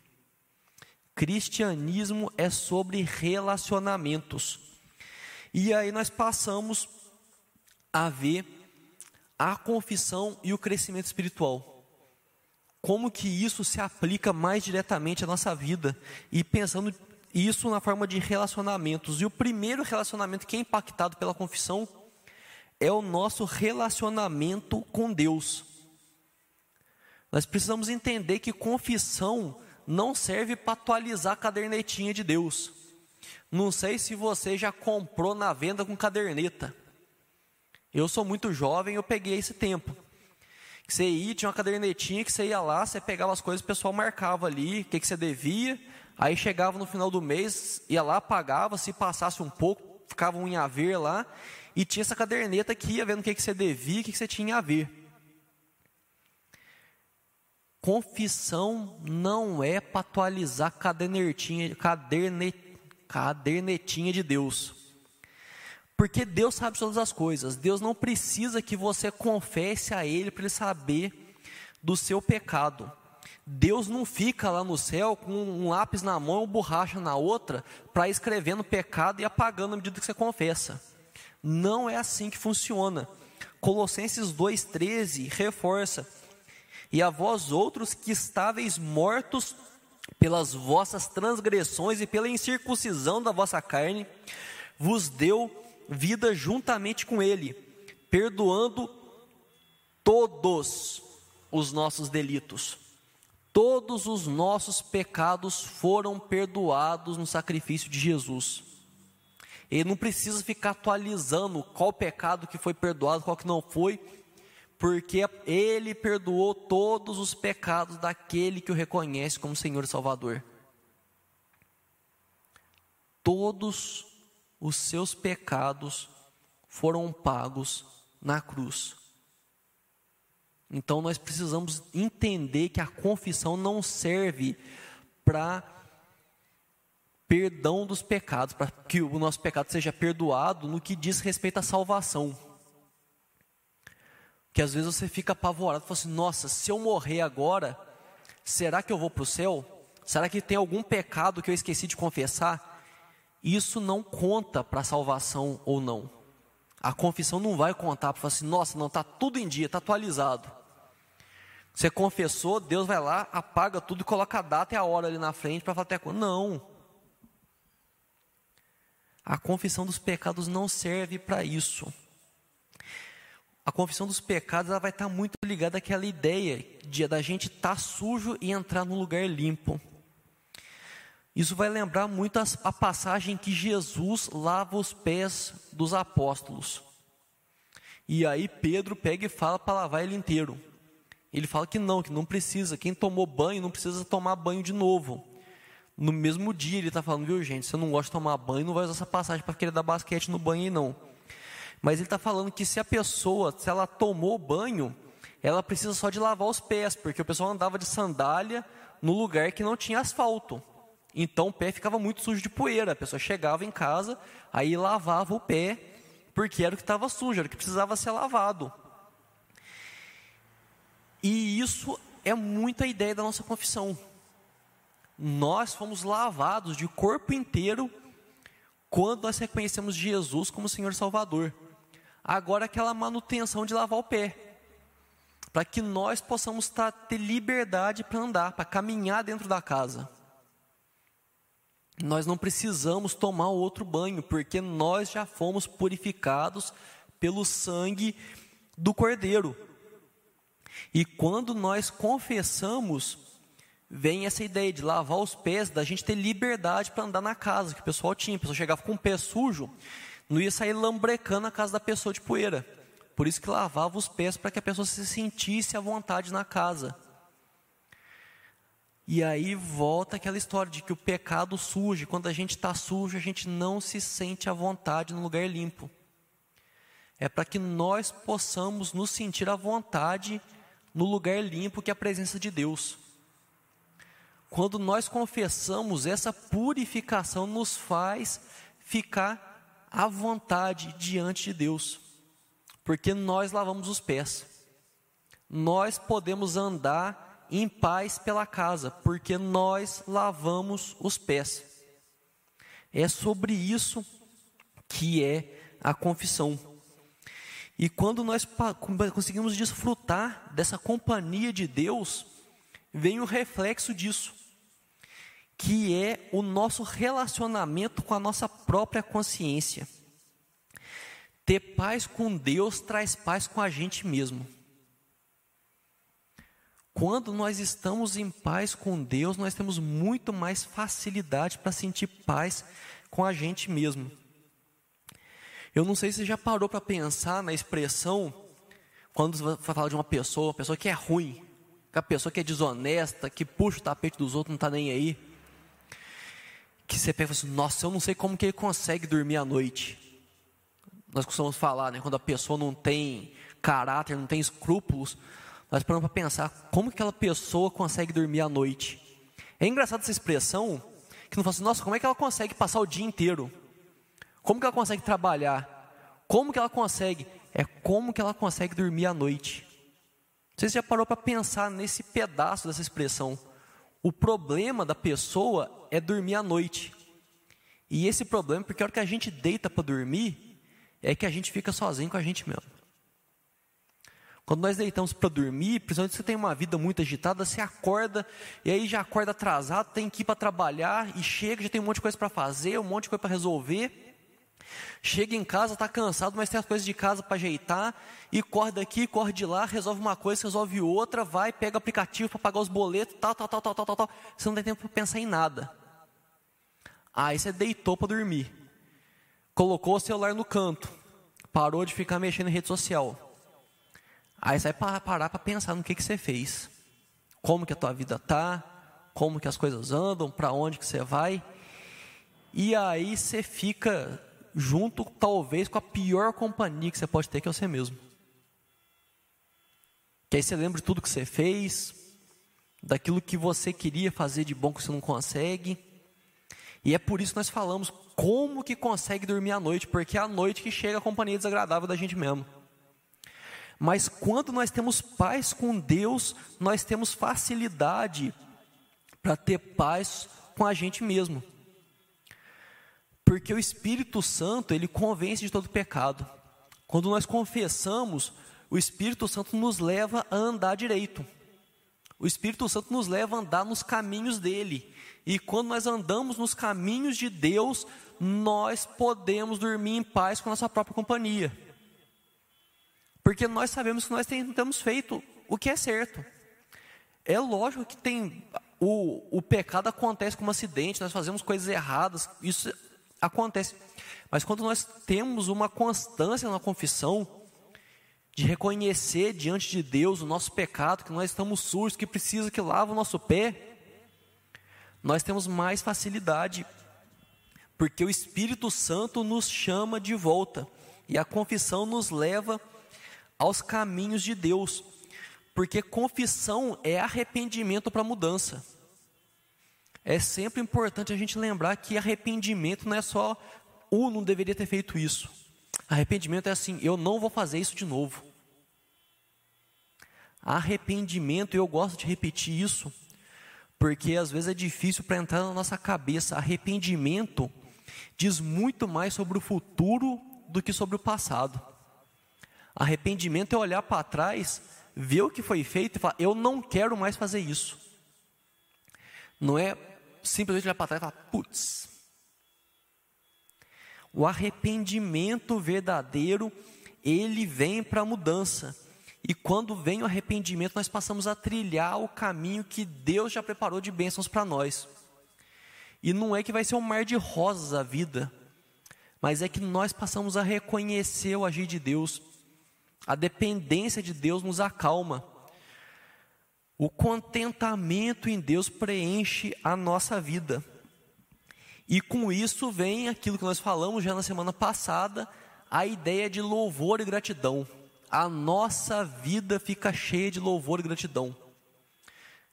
Cristianismo é sobre relacionamentos. E aí nós passamos a ver a confissão e o crescimento espiritual. Como que isso se aplica mais diretamente à nossa vida e pensando Isso na forma de relacionamentos. E o primeiro relacionamento que é impactado pela confissão é o nosso relacionamento com Deus. Nós precisamos entender que confissão não serve para atualizar a cadernetinha de Deus. Não sei se você já comprou na venda com caderneta. Eu sou muito jovem, eu peguei esse tempo. Você ia, tinha uma cadernetinha que você ia lá, você pegava as coisas, o pessoal marcava ali o que, que você devia. Aí chegava no final do mês, ia lá, pagava, se passasse um pouco, ficava um em haver lá. E tinha essa caderneta que ia vendo o que, que você devia, o que, que você tinha a ver. Confissão não é para atualizar cadernetinha, caderne, cadernetinha de Deus. Porque Deus sabe todas as coisas. Deus não precisa que você confesse a Ele para Ele saber do seu pecado. Deus não fica lá no céu com um lápis na mão e borracha na outra para escrevendo pecado e apagando à medida que você confessa. Não é assim que funciona. Colossenses 2,13 reforça: E a vós outros que estáveis mortos pelas vossas transgressões e pela incircuncisão da vossa carne, vos deu vida juntamente com Ele, perdoando todos os nossos delitos. Todos os nossos pecados foram perdoados no sacrifício de Jesus. Ele não precisa ficar atualizando qual pecado que foi perdoado, qual que não foi, porque ele perdoou todos os pecados daquele que o reconhece como Senhor e Salvador. Todos os seus pecados foram pagos na cruz. Então nós precisamos entender que a confissão não serve para perdão dos pecados, para que o nosso pecado seja perdoado no que diz respeito à salvação. Que às vezes você fica apavorado, fala assim: nossa, se eu morrer agora, será que eu vou para o céu? Será que tem algum pecado que eu esqueci de confessar? Isso não conta para a salvação ou não. A confissão não vai contar para falar assim: nossa, não, está tudo em dia, está atualizado. Você confessou, Deus vai lá, apaga tudo e coloca a data e a hora ali na frente para falar até quando. Não. A confissão dos pecados não serve para isso. A confissão dos pecados ela vai estar tá muito ligada àquela ideia de da gente estar tá sujo e entrar num lugar limpo. Isso vai lembrar muito a, a passagem que Jesus lava os pés dos apóstolos. E aí Pedro pega e fala para lavar ele inteiro. Ele fala que não, que não precisa. Quem tomou banho não precisa tomar banho de novo. No mesmo dia ele está falando, viu gente, eu não gosta de tomar banho, não vai usar essa passagem para querer dar basquete no banho não. Mas ele está falando que se a pessoa, se ela tomou banho, ela precisa só de lavar os pés, porque o pessoal andava de sandália no lugar que não tinha asfalto. Então o pé ficava muito sujo de poeira. A pessoa chegava em casa, aí lavava o pé, porque era o que estava sujo, era o que precisava ser lavado. E isso é muito a ideia da nossa confissão. Nós fomos lavados de corpo inteiro quando nós reconhecemos Jesus como Senhor Salvador. Agora aquela manutenção de lavar o pé, para que nós possamos tá, ter liberdade para andar, para caminhar dentro da casa. Nós não precisamos tomar outro banho, porque nós já fomos purificados pelo sangue do Cordeiro. E quando nós confessamos, vem essa ideia de lavar os pés, da gente ter liberdade para andar na casa, que o pessoal tinha. A pessoa chegava com o pé sujo, não ia sair lambrecando a casa da pessoa de poeira. Por isso que lavava os pés para que a pessoa se sentisse à vontade na casa. E aí volta aquela história de que o pecado surge. Quando a gente está sujo, a gente não se sente à vontade no lugar limpo. É para que nós possamos nos sentir à vontade no lugar limpo que é a presença de Deus. Quando nós confessamos, essa purificação nos faz ficar à vontade diante de Deus, porque nós lavamos os pés, nós podemos andar em paz pela casa, porque nós lavamos os pés. É sobre isso que é a confissão. E quando nós conseguimos desfrutar dessa companhia de Deus, vem o reflexo disso. que é o nosso relacionamento com a nossa própria consciência. Ter paz com Deus traz paz com a gente mesmo. Quando nós estamos em paz com Deus, nós temos muito mais facilidade para sentir paz com a gente mesmo. Eu não sei se você já parou para pensar na expressão quando você fala de uma pessoa, uma pessoa que é ruim, a pessoa que é desonesta, que puxa o tapete dos outros, não está nem aí. Que você pensa assim, nossa, eu não sei como que ele consegue dormir à noite. Nós costumamos falar, né, quando a pessoa não tem caráter, não tem escrúpulos, nós paramos para pensar como que aquela pessoa consegue dormir à noite. É engraçado essa expressão, que não fala assim, nossa, como é que ela consegue passar o dia inteiro? Como que ela consegue trabalhar? Como que ela consegue? É como que ela consegue dormir à noite. Você já parou para pensar nesse pedaço dessa expressão? O problema da pessoa é dormir à noite. E esse problema, porque a hora que a gente deita para dormir, é que a gente fica sozinho com a gente mesmo. Quando nós deitamos para dormir, principalmente se você tem uma vida muito agitada, você acorda e aí já acorda atrasado, tem que ir para trabalhar e chega, já tem um monte de coisa para fazer, um monte de coisa para resolver. Chega em casa, está cansado, mas tem as coisas de casa para ajeitar, e corre daqui, corre de lá, resolve uma coisa, resolve outra, vai, pega aplicativo para pagar os boletos, tal, tal, tal, tal, tal, tal, tal. Você não tem tempo para pensar em nada. Aí você deitou para dormir, colocou o celular no canto, parou de ficar mexendo em rede social. Aí você vai parar para pensar no que, que você fez, como que a tua vida tá, como que as coisas andam, para onde que você vai. E aí você fica junto talvez com a pior companhia que você pode ter, que é você mesmo. Que aí você lembra de tudo que você fez, daquilo que você queria fazer de bom que você não consegue. E é por isso que nós falamos como que consegue dormir à noite, porque é à noite que chega a companhia desagradável da gente mesmo. Mas quando nós temos paz com Deus, nós temos facilidade para ter paz com a gente mesmo. Porque o Espírito Santo, ele convence de todo pecado. Quando nós confessamos, o Espírito Santo nos leva a andar direito. O Espírito Santo nos leva a andar nos caminhos dele. E quando nós andamos nos caminhos de Deus, nós podemos dormir em paz com a nossa própria companhia. Porque nós sabemos que nós temos feito o que é certo. É lógico que tem o, o pecado acontece como um acidente, nós fazemos coisas erradas, isso acontece. Mas quando nós temos uma constância na confissão, de reconhecer diante de Deus o nosso pecado, que nós estamos sujos, que precisa que lave o nosso pé, nós temos mais facilidade, porque o Espírito Santo nos chama de volta, e a confissão nos leva aos caminhos de Deus, porque confissão é arrependimento para mudança é sempre importante a gente lembrar que arrependimento não é só o não deveria ter feito isso. Arrependimento é assim, eu não vou fazer isso de novo. Arrependimento, eu gosto de repetir isso, porque às vezes é difícil para entrar na nossa cabeça. Arrependimento diz muito mais sobre o futuro do que sobre o passado. Arrependimento é olhar para trás, ver o que foi feito e falar: eu não quero mais fazer isso. Não é simplesmente olhar para trás e falar: putz. O arrependimento verdadeiro, ele vem para a mudança. E quando vem o arrependimento, nós passamos a trilhar o caminho que Deus já preparou de bênçãos para nós. E não é que vai ser um mar de rosas a vida, mas é que nós passamos a reconhecer o agir de Deus. A dependência de Deus nos acalma. O contentamento em Deus preenche a nossa vida. E com isso vem aquilo que nós falamos já na semana passada, a ideia de louvor e gratidão. A nossa vida fica cheia de louvor e gratidão.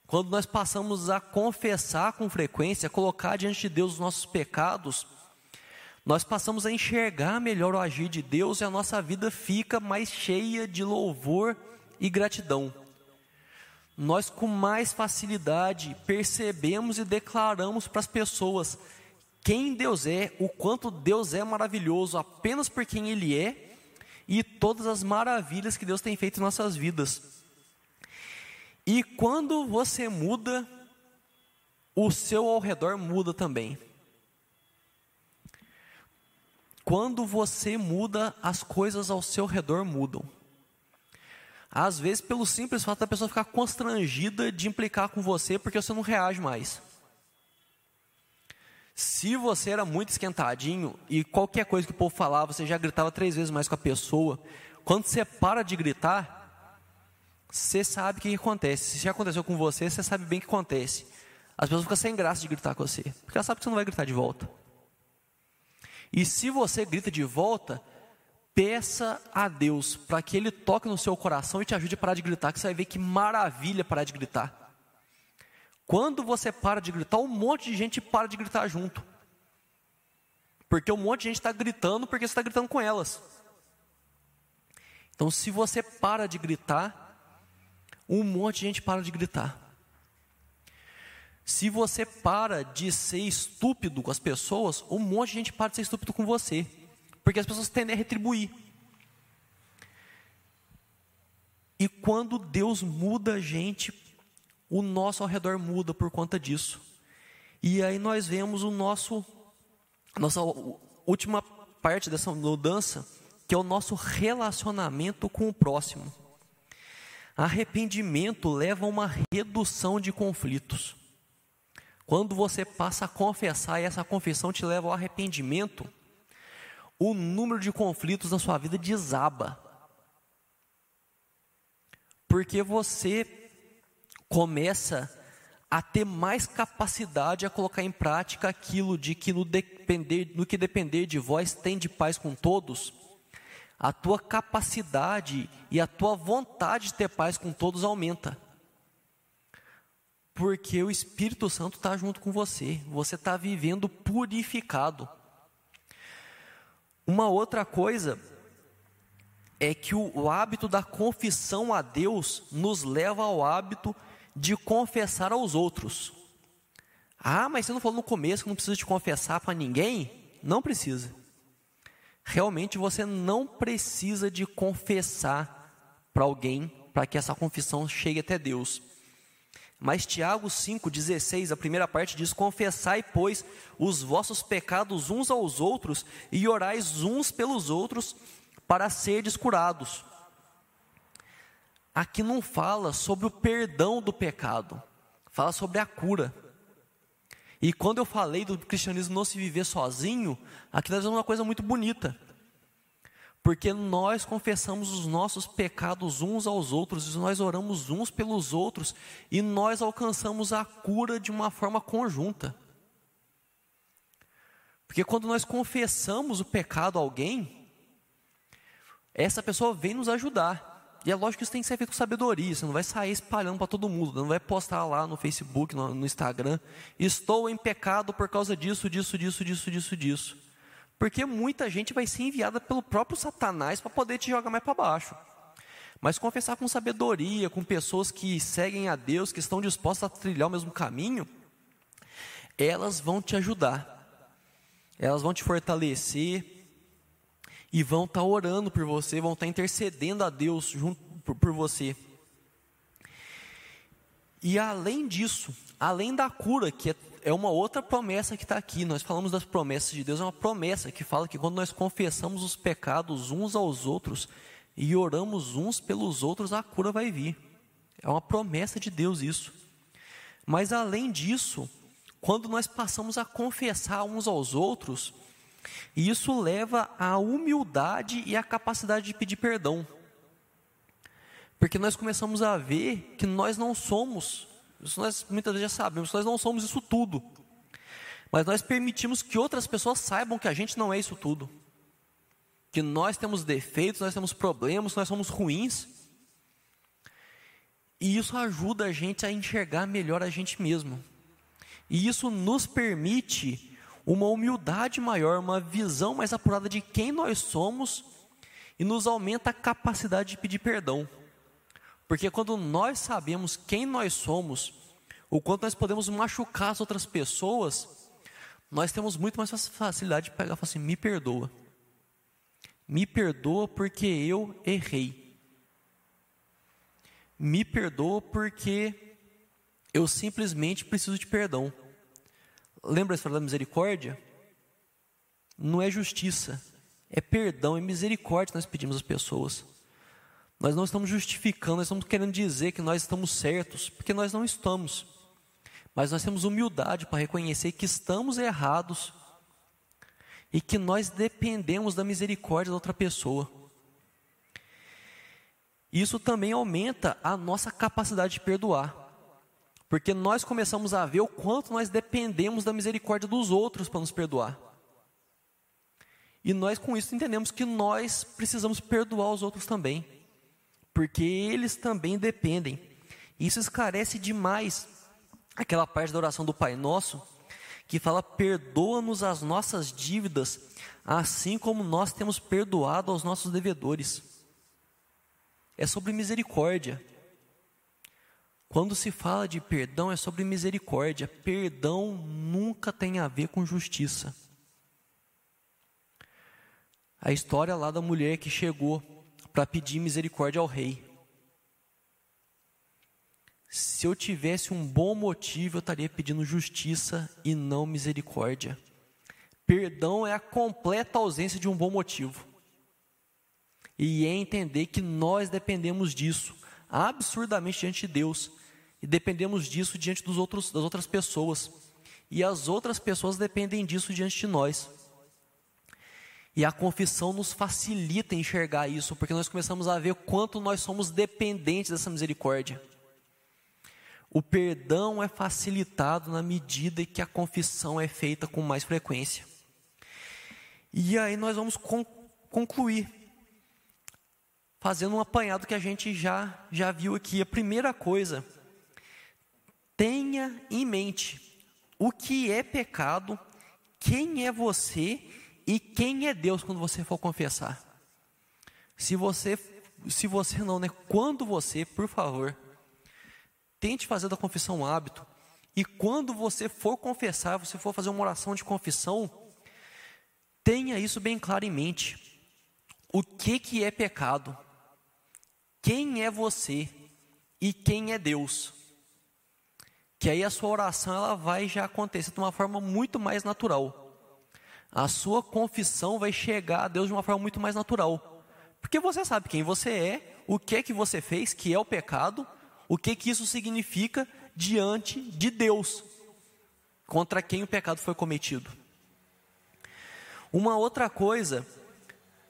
Quando nós passamos a confessar com frequência, a colocar diante de Deus os nossos pecados, nós passamos a enxergar melhor o agir de Deus e a nossa vida fica mais cheia de louvor e gratidão nós com mais facilidade percebemos e declaramos para as pessoas quem Deus é, o quanto Deus é maravilhoso apenas por quem Ele é e todas as maravilhas que Deus tem feito em nossas vidas. E quando você muda, o seu ao redor muda também. Quando você muda, as coisas ao seu redor mudam. Às vezes, pelo simples fato da pessoa ficar constrangida de implicar com você porque você não reage mais. Se você era muito esquentadinho e qualquer coisa que o povo falava, você já gritava três vezes mais com a pessoa, quando você para de gritar, você sabe o que acontece. Se já aconteceu com você, você sabe bem o que acontece. As pessoas ficam sem graça de gritar com você, porque elas sabem que você não vai gritar de volta. E se você grita de volta, peça a Deus para que Ele toque no seu coração e te ajude a parar de gritar, que você vai ver que maravilha parar de gritar. Quando você para de gritar, um monte de gente para de gritar junto. Porque um monte de gente está gritando porque você está gritando com elas. Então, se você para de gritar, um monte de gente para de gritar. Se você para de ser estúpido com as pessoas, um monte de gente para de ser estúpido com você. Porque as pessoas tendem a retribuir. E quando Deus muda a gente, o nosso ao redor muda por conta disso. E aí nós vemos o nosso, nossa última parte dessa mudança, que é o nosso relacionamento com o próximo. Arrependimento leva a uma redução de conflitos. Quando você passa a confessar e essa confissão te leva ao arrependimento, o número de conflitos na sua vida desaba. Porque você começa a ter mais capacidade a colocar em prática aquilo de que no, depender, no que depender de vós tem de paz com todos, a tua capacidade e a tua vontade de ter paz com todos aumenta porque o Espírito Santo está junto com você, você está vivendo purificado. Uma outra coisa é que o, o, hábito da confissão a Deus nos leva ao hábito de confessar aos outros. Ah, mas você não falou no começo que não precisa te confessar para ninguém? Não precisa. Realmente você não precisa de confessar para alguém para que essa confissão chegue até Deus. Mas Tiago 5,16, a primeira parte diz: Confessai, pois, os vossos pecados uns aos outros e orais uns pelos outros para seres curados. Aqui não fala sobre o perdão do pecado, fala sobre a cura. E quando eu falei do cristianismo não se viver sozinho, aqui nós vemos uma coisa muito bonita porque nós confessamos os nossos pecados uns aos outros, nós oramos uns pelos outros e nós alcançamos a cura de uma forma conjunta. Porque quando nós confessamos o pecado a alguém, essa pessoa vem nos ajudar. E é lógico que isso tem que ser feito com sabedoria, você não vai sair espalhando para todo mundo, não vai postar lá no Facebook, no, no Instagram, estou em pecado por causa disso, disso, disso, disso, disso, disso. Porque muita gente vai ser enviada pelo próprio Satanás para poder te jogar mais para baixo. Mas confessar com sabedoria, com pessoas que seguem a Deus, que estão dispostas a trilhar o mesmo caminho, elas vão te ajudar. Elas vão te fortalecer e vão estar tá orando por você, vão estar tá intercedendo a Deus junto por, por você. E além disso, além da cura, que é é uma outra promessa que está aqui. Nós falamos das promessas de Deus, é uma promessa que fala que quando nós confessamos os pecados uns aos outros e oramos uns pelos outros, a cura vai vir. É uma promessa de Deus isso. Mas além disso, quando nós passamos a confessar uns aos outros, isso leva à humildade e à capacidade de pedir perdão. Porque nós começamos a ver que nós não somos isso nós muitas vezes já sabemos, nós não somos isso tudo. Mas nós permitimos que outras pessoas saibam que a gente não é isso tudo. Que nós temos defeitos, nós temos problemas, nós somos ruins. E isso ajuda a gente a enxergar melhor a gente mesmo. E isso nos permite uma humildade maior, uma visão mais apurada de quem nós somos e nos aumenta a capacidade de pedir perdão. Porque quando nós sabemos quem nós somos, o quanto nós podemos machucar as outras pessoas, nós temos muito mais facilidade de pegar e falar assim: me perdoa. Me perdoa porque eu errei. Me perdoa porque eu simplesmente preciso de perdão. Lembra a história da misericórdia? Não é justiça, é perdão, é misericórdia que nós pedimos às pessoas. Nós não estamos justificando, nós estamos querendo dizer que nós estamos certos, porque nós não estamos. Mas nós temos humildade para reconhecer que estamos errados e que nós dependemos da misericórdia da outra pessoa. Isso também aumenta a nossa capacidade de perdoar. Porque nós começamos a ver o quanto nós dependemos da misericórdia dos outros para nos perdoar. E nós com isso entendemos que nós precisamos perdoar os outros também. Porque eles também dependem. Isso esclarece demais aquela parte da oração do Pai Nosso, que fala: perdoa-nos as nossas dívidas, assim como nós temos perdoado aos nossos devedores. É sobre misericórdia. Quando se fala de perdão, é sobre misericórdia. Perdão nunca tem a ver com justiça. A história lá da mulher que chegou para pedir misericórdia ao rei. Se eu tivesse um bom motivo, eu estaria pedindo justiça e não misericórdia. Perdão é a completa ausência de um bom motivo. E é entender que nós dependemos disso absurdamente diante de Deus e dependemos disso diante dos outros, das outras pessoas. E as outras pessoas dependem disso diante de nós. E a confissão nos facilita enxergar isso, porque nós começamos a ver quanto nós somos dependentes dessa misericórdia. O perdão é facilitado na medida que a confissão é feita com mais frequência. E aí nós vamos concluir fazendo um apanhado que a gente já já viu aqui. A primeira coisa, tenha em mente o que é pecado, quem é você e quem é Deus quando você for confessar. Se você se você não, né, quando você, por favor, Tente fazer da confissão um hábito. E quando você for confessar, você for fazer uma oração de confissão, tenha isso bem claro em mente. O que, que é pecado? Quem é você? E quem é Deus? Que aí a sua oração ela vai já acontecer de uma forma muito mais natural. A sua confissão vai chegar a Deus de uma forma muito mais natural. Porque você sabe quem você é, o que é que você fez, que é o pecado, o que, que isso significa diante de Deus, contra quem o pecado foi cometido. Uma outra coisa,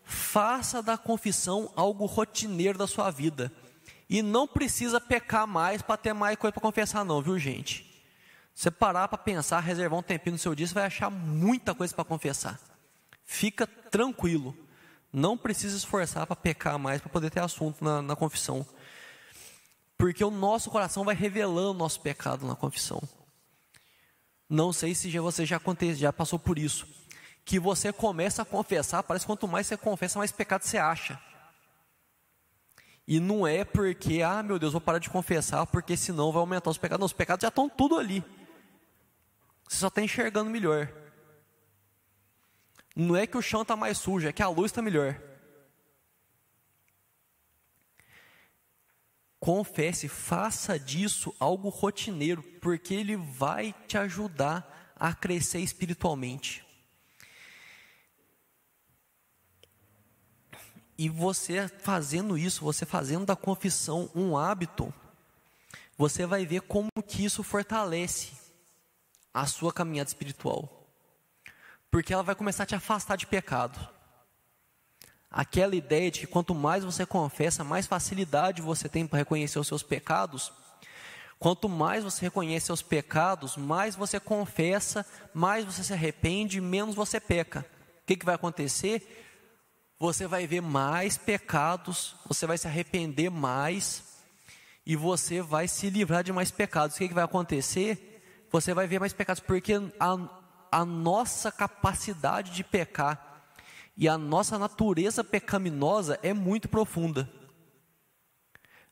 faça da confissão algo rotineiro da sua vida. E não precisa pecar mais para ter mais coisa para confessar, não, viu gente? Você parar para pensar, reservar um tempinho no seu dia, você vai achar muita coisa para confessar. Fica tranquilo. Não precisa esforçar para pecar mais para poder ter assunto na, na confissão. Porque o nosso coração vai revelando o nosso pecado na confissão. Não sei se você já aconteceu, já passou por isso. Que você começa a confessar, parece que quanto mais você confessa, mais pecado você acha. E não é porque, ah, meu Deus, vou parar de confessar, porque senão vai aumentar os pecados. Não, os pecados já estão tudo ali. Você só está enxergando melhor. Não é que o chão está mais sujo, é que a luz está melhor. confesse, faça disso algo rotineiro, porque ele vai te ajudar a crescer espiritualmente. E você fazendo isso, você fazendo da confissão um hábito, você vai ver como que isso fortalece a sua caminhada espiritual. Porque ela vai começar a te afastar de pecado aquela ideia de que quanto mais você confessa, mais facilidade você tem para reconhecer os seus pecados. Quanto mais você reconhece seus pecados, mais você confessa, mais você se arrepende, menos você peca. O que, que vai acontecer? Você vai ver mais pecados, você vai se arrepender mais e você vai se livrar de mais pecados. O que, que vai acontecer? Você vai ver mais pecados, porque a, a nossa capacidade de pecar e a nossa natureza pecaminosa é muito profunda.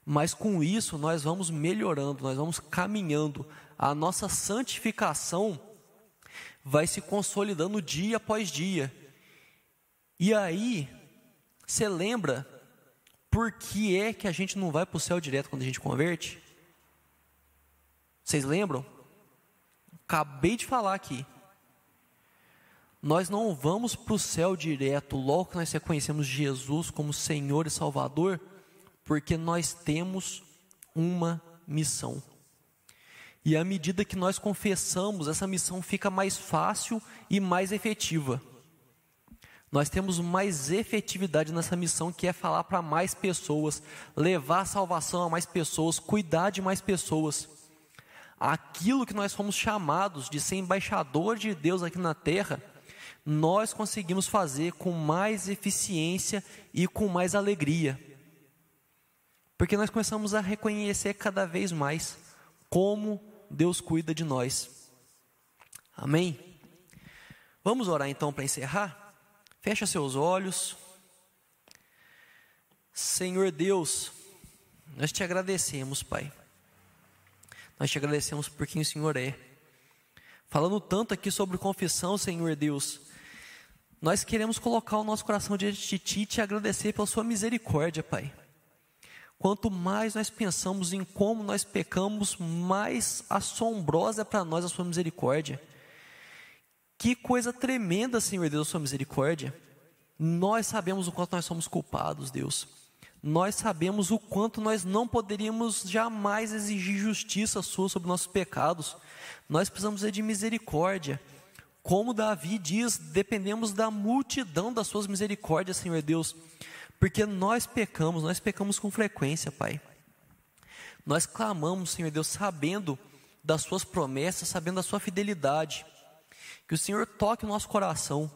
Mas com isso nós vamos melhorando, nós vamos caminhando. A nossa santificação vai se consolidando dia após dia. E aí, você lembra por que é que a gente não vai para o céu direto quando a gente converte? Vocês lembram? Acabei de falar aqui. Nós não vamos para o céu direto logo que nós reconhecemos Jesus como Senhor e Salvador, porque nós temos uma missão. E à medida que nós confessamos, essa missão fica mais fácil e mais efetiva. Nós temos mais efetividade nessa missão que é falar para mais pessoas, levar a salvação a mais pessoas, cuidar de mais pessoas. Aquilo que nós fomos chamados de ser embaixador de Deus aqui na terra, nós conseguimos fazer com mais eficiência e com mais alegria. Porque nós começamos a reconhecer cada vez mais como Deus cuida de nós. Amém? Vamos orar então para encerrar? Fecha seus olhos. Senhor Deus, nós te agradecemos, Pai. Nós te agradecemos por quem o Senhor é. Falando tanto aqui sobre confissão, Senhor Deus, nós queremos colocar o nosso coração diante de Ti e te agradecer pela Sua misericórdia, Pai. Quanto mais nós pensamos em como nós pecamos, mais assombrosa é para nós a Sua misericórdia. Que coisa tremenda, Senhor Deus, a Sua misericórdia. Nós sabemos o quanto nós somos culpados, Deus. Nós sabemos o quanto nós não poderíamos jamais exigir justiça Sua sobre nossos pecados. Nós precisamos de misericórdia. Como Davi diz, dependemos da multidão das Suas misericórdias, Senhor Deus. Porque nós pecamos, nós pecamos com frequência, Pai. Nós clamamos, Senhor Deus, sabendo das Suas promessas, sabendo da Sua fidelidade. Que o Senhor toque o nosso coração.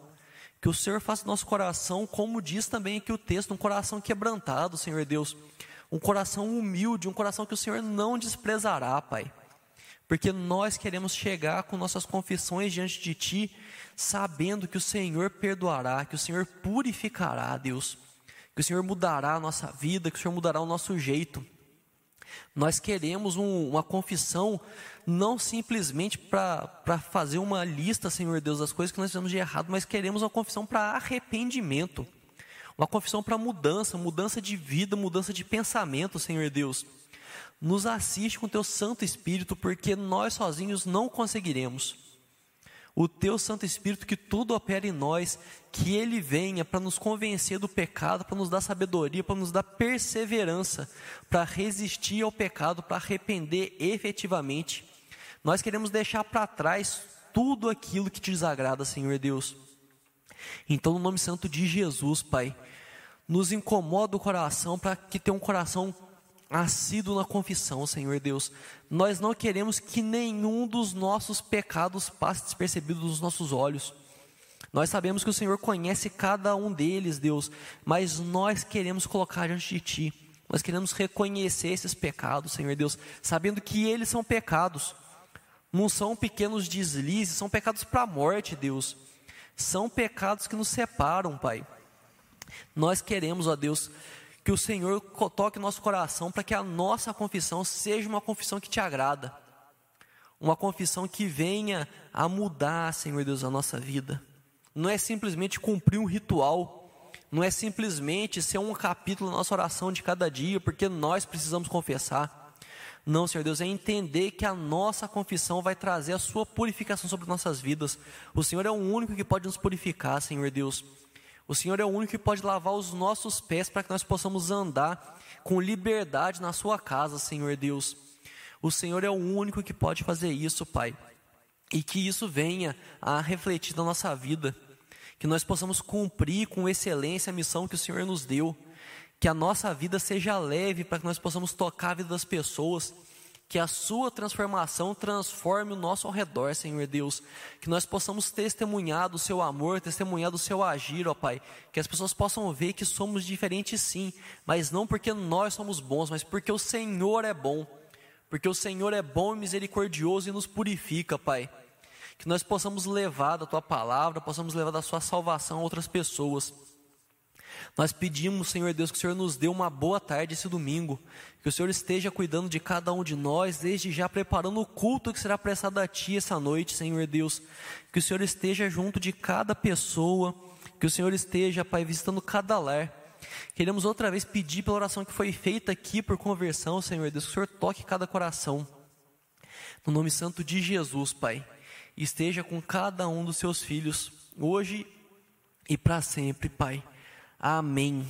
Que o Senhor faça nosso coração, como diz também aqui o texto, um coração quebrantado, Senhor Deus. Um coração humilde, um coração que o Senhor não desprezará, Pai. Porque nós queremos chegar com nossas confissões diante de Ti, sabendo que o Senhor perdoará, que o Senhor purificará, Deus que o Senhor mudará a nossa vida, que o Senhor mudará o nosso jeito. Nós queremos um, uma confissão não simplesmente para fazer uma lista, Senhor Deus, das coisas que nós fizemos de errado, mas queremos uma confissão para arrependimento, uma confissão para mudança, mudança de vida, mudança de pensamento, Senhor Deus. Nos assiste com Teu Santo Espírito, porque nós sozinhos não conseguiremos o teu Santo Espírito que tudo opera em nós, que ele venha para nos convencer do pecado, para nos dar sabedoria, para nos dar perseverança, para resistir ao pecado, para arrepender efetivamente. Nós queremos deixar para trás tudo aquilo que te desagrada, Senhor Deus. Então, no nome santo de Jesus, Pai, nos incomoda o coração para que tenha um coração assíduo na confissão, Senhor Deus. Nós não queremos que nenhum dos nossos pecados passe despercebido dos nossos olhos. Nós sabemos que o Senhor conhece cada um deles, Deus, mas nós queremos colocar diante de Ti. Nós queremos reconhecer esses pecados, Senhor Deus, sabendo que eles são pecados. Não são pequenos deslizes, são pecados para a morte, Deus. São pecados que nos separam, Pai. Nós queremos, ó Deus, que o Senhor toque nosso coração para que a nossa confissão seja uma confissão que te agrada. Uma confissão que venha a mudar, Senhor Deus, a nossa vida. Não é simplesmente cumprir um ritual, não é simplesmente ser um capítulo da nossa oração de cada dia, porque nós precisamos confessar. Não, Senhor Deus, é entender que a nossa confissão vai trazer a sua purificação sobre nossas vidas. O Senhor é o único que pode nos purificar, Senhor Deus. O Senhor é o único que pode lavar os nossos pés para que nós possamos andar com liberdade na Sua casa, Senhor Deus. O Senhor é o único que pode fazer isso, Pai. E que isso venha a refletir na nossa vida. Que nós possamos cumprir com excelência a missão que o Senhor nos deu. Que a nossa vida seja leve para que nós possamos tocar a vida das pessoas que a sua transformação transforme o nosso ao redor, Senhor Deus. Que nós possamos testemunhar do seu amor, testemunhar do seu agir, ó Pai. Que as pessoas possam ver que somos diferentes sim, mas não porque nós somos bons, mas porque o Senhor é bom. Porque o Senhor é bom e misericordioso e nos purifica, Pai. Que nós possamos levar da tua palavra, possamos levar da sua salvação a outras pessoas. Nós pedimos, Senhor Deus, que o Senhor nos dê uma boa tarde esse domingo, que o Senhor esteja cuidando de cada um de nós, desde já preparando o culto que será prestado a Ti essa noite, Senhor Deus, que o Senhor esteja junto de cada pessoa, que o Senhor esteja, Pai, visitando cada lar. Queremos outra vez pedir pela oração que foi feita aqui por conversão, Senhor Deus, que o Senhor toque cada coração. No nome santo de Jesus, Pai. esteja com cada um dos seus filhos, hoje e para sempre, Pai. Amém.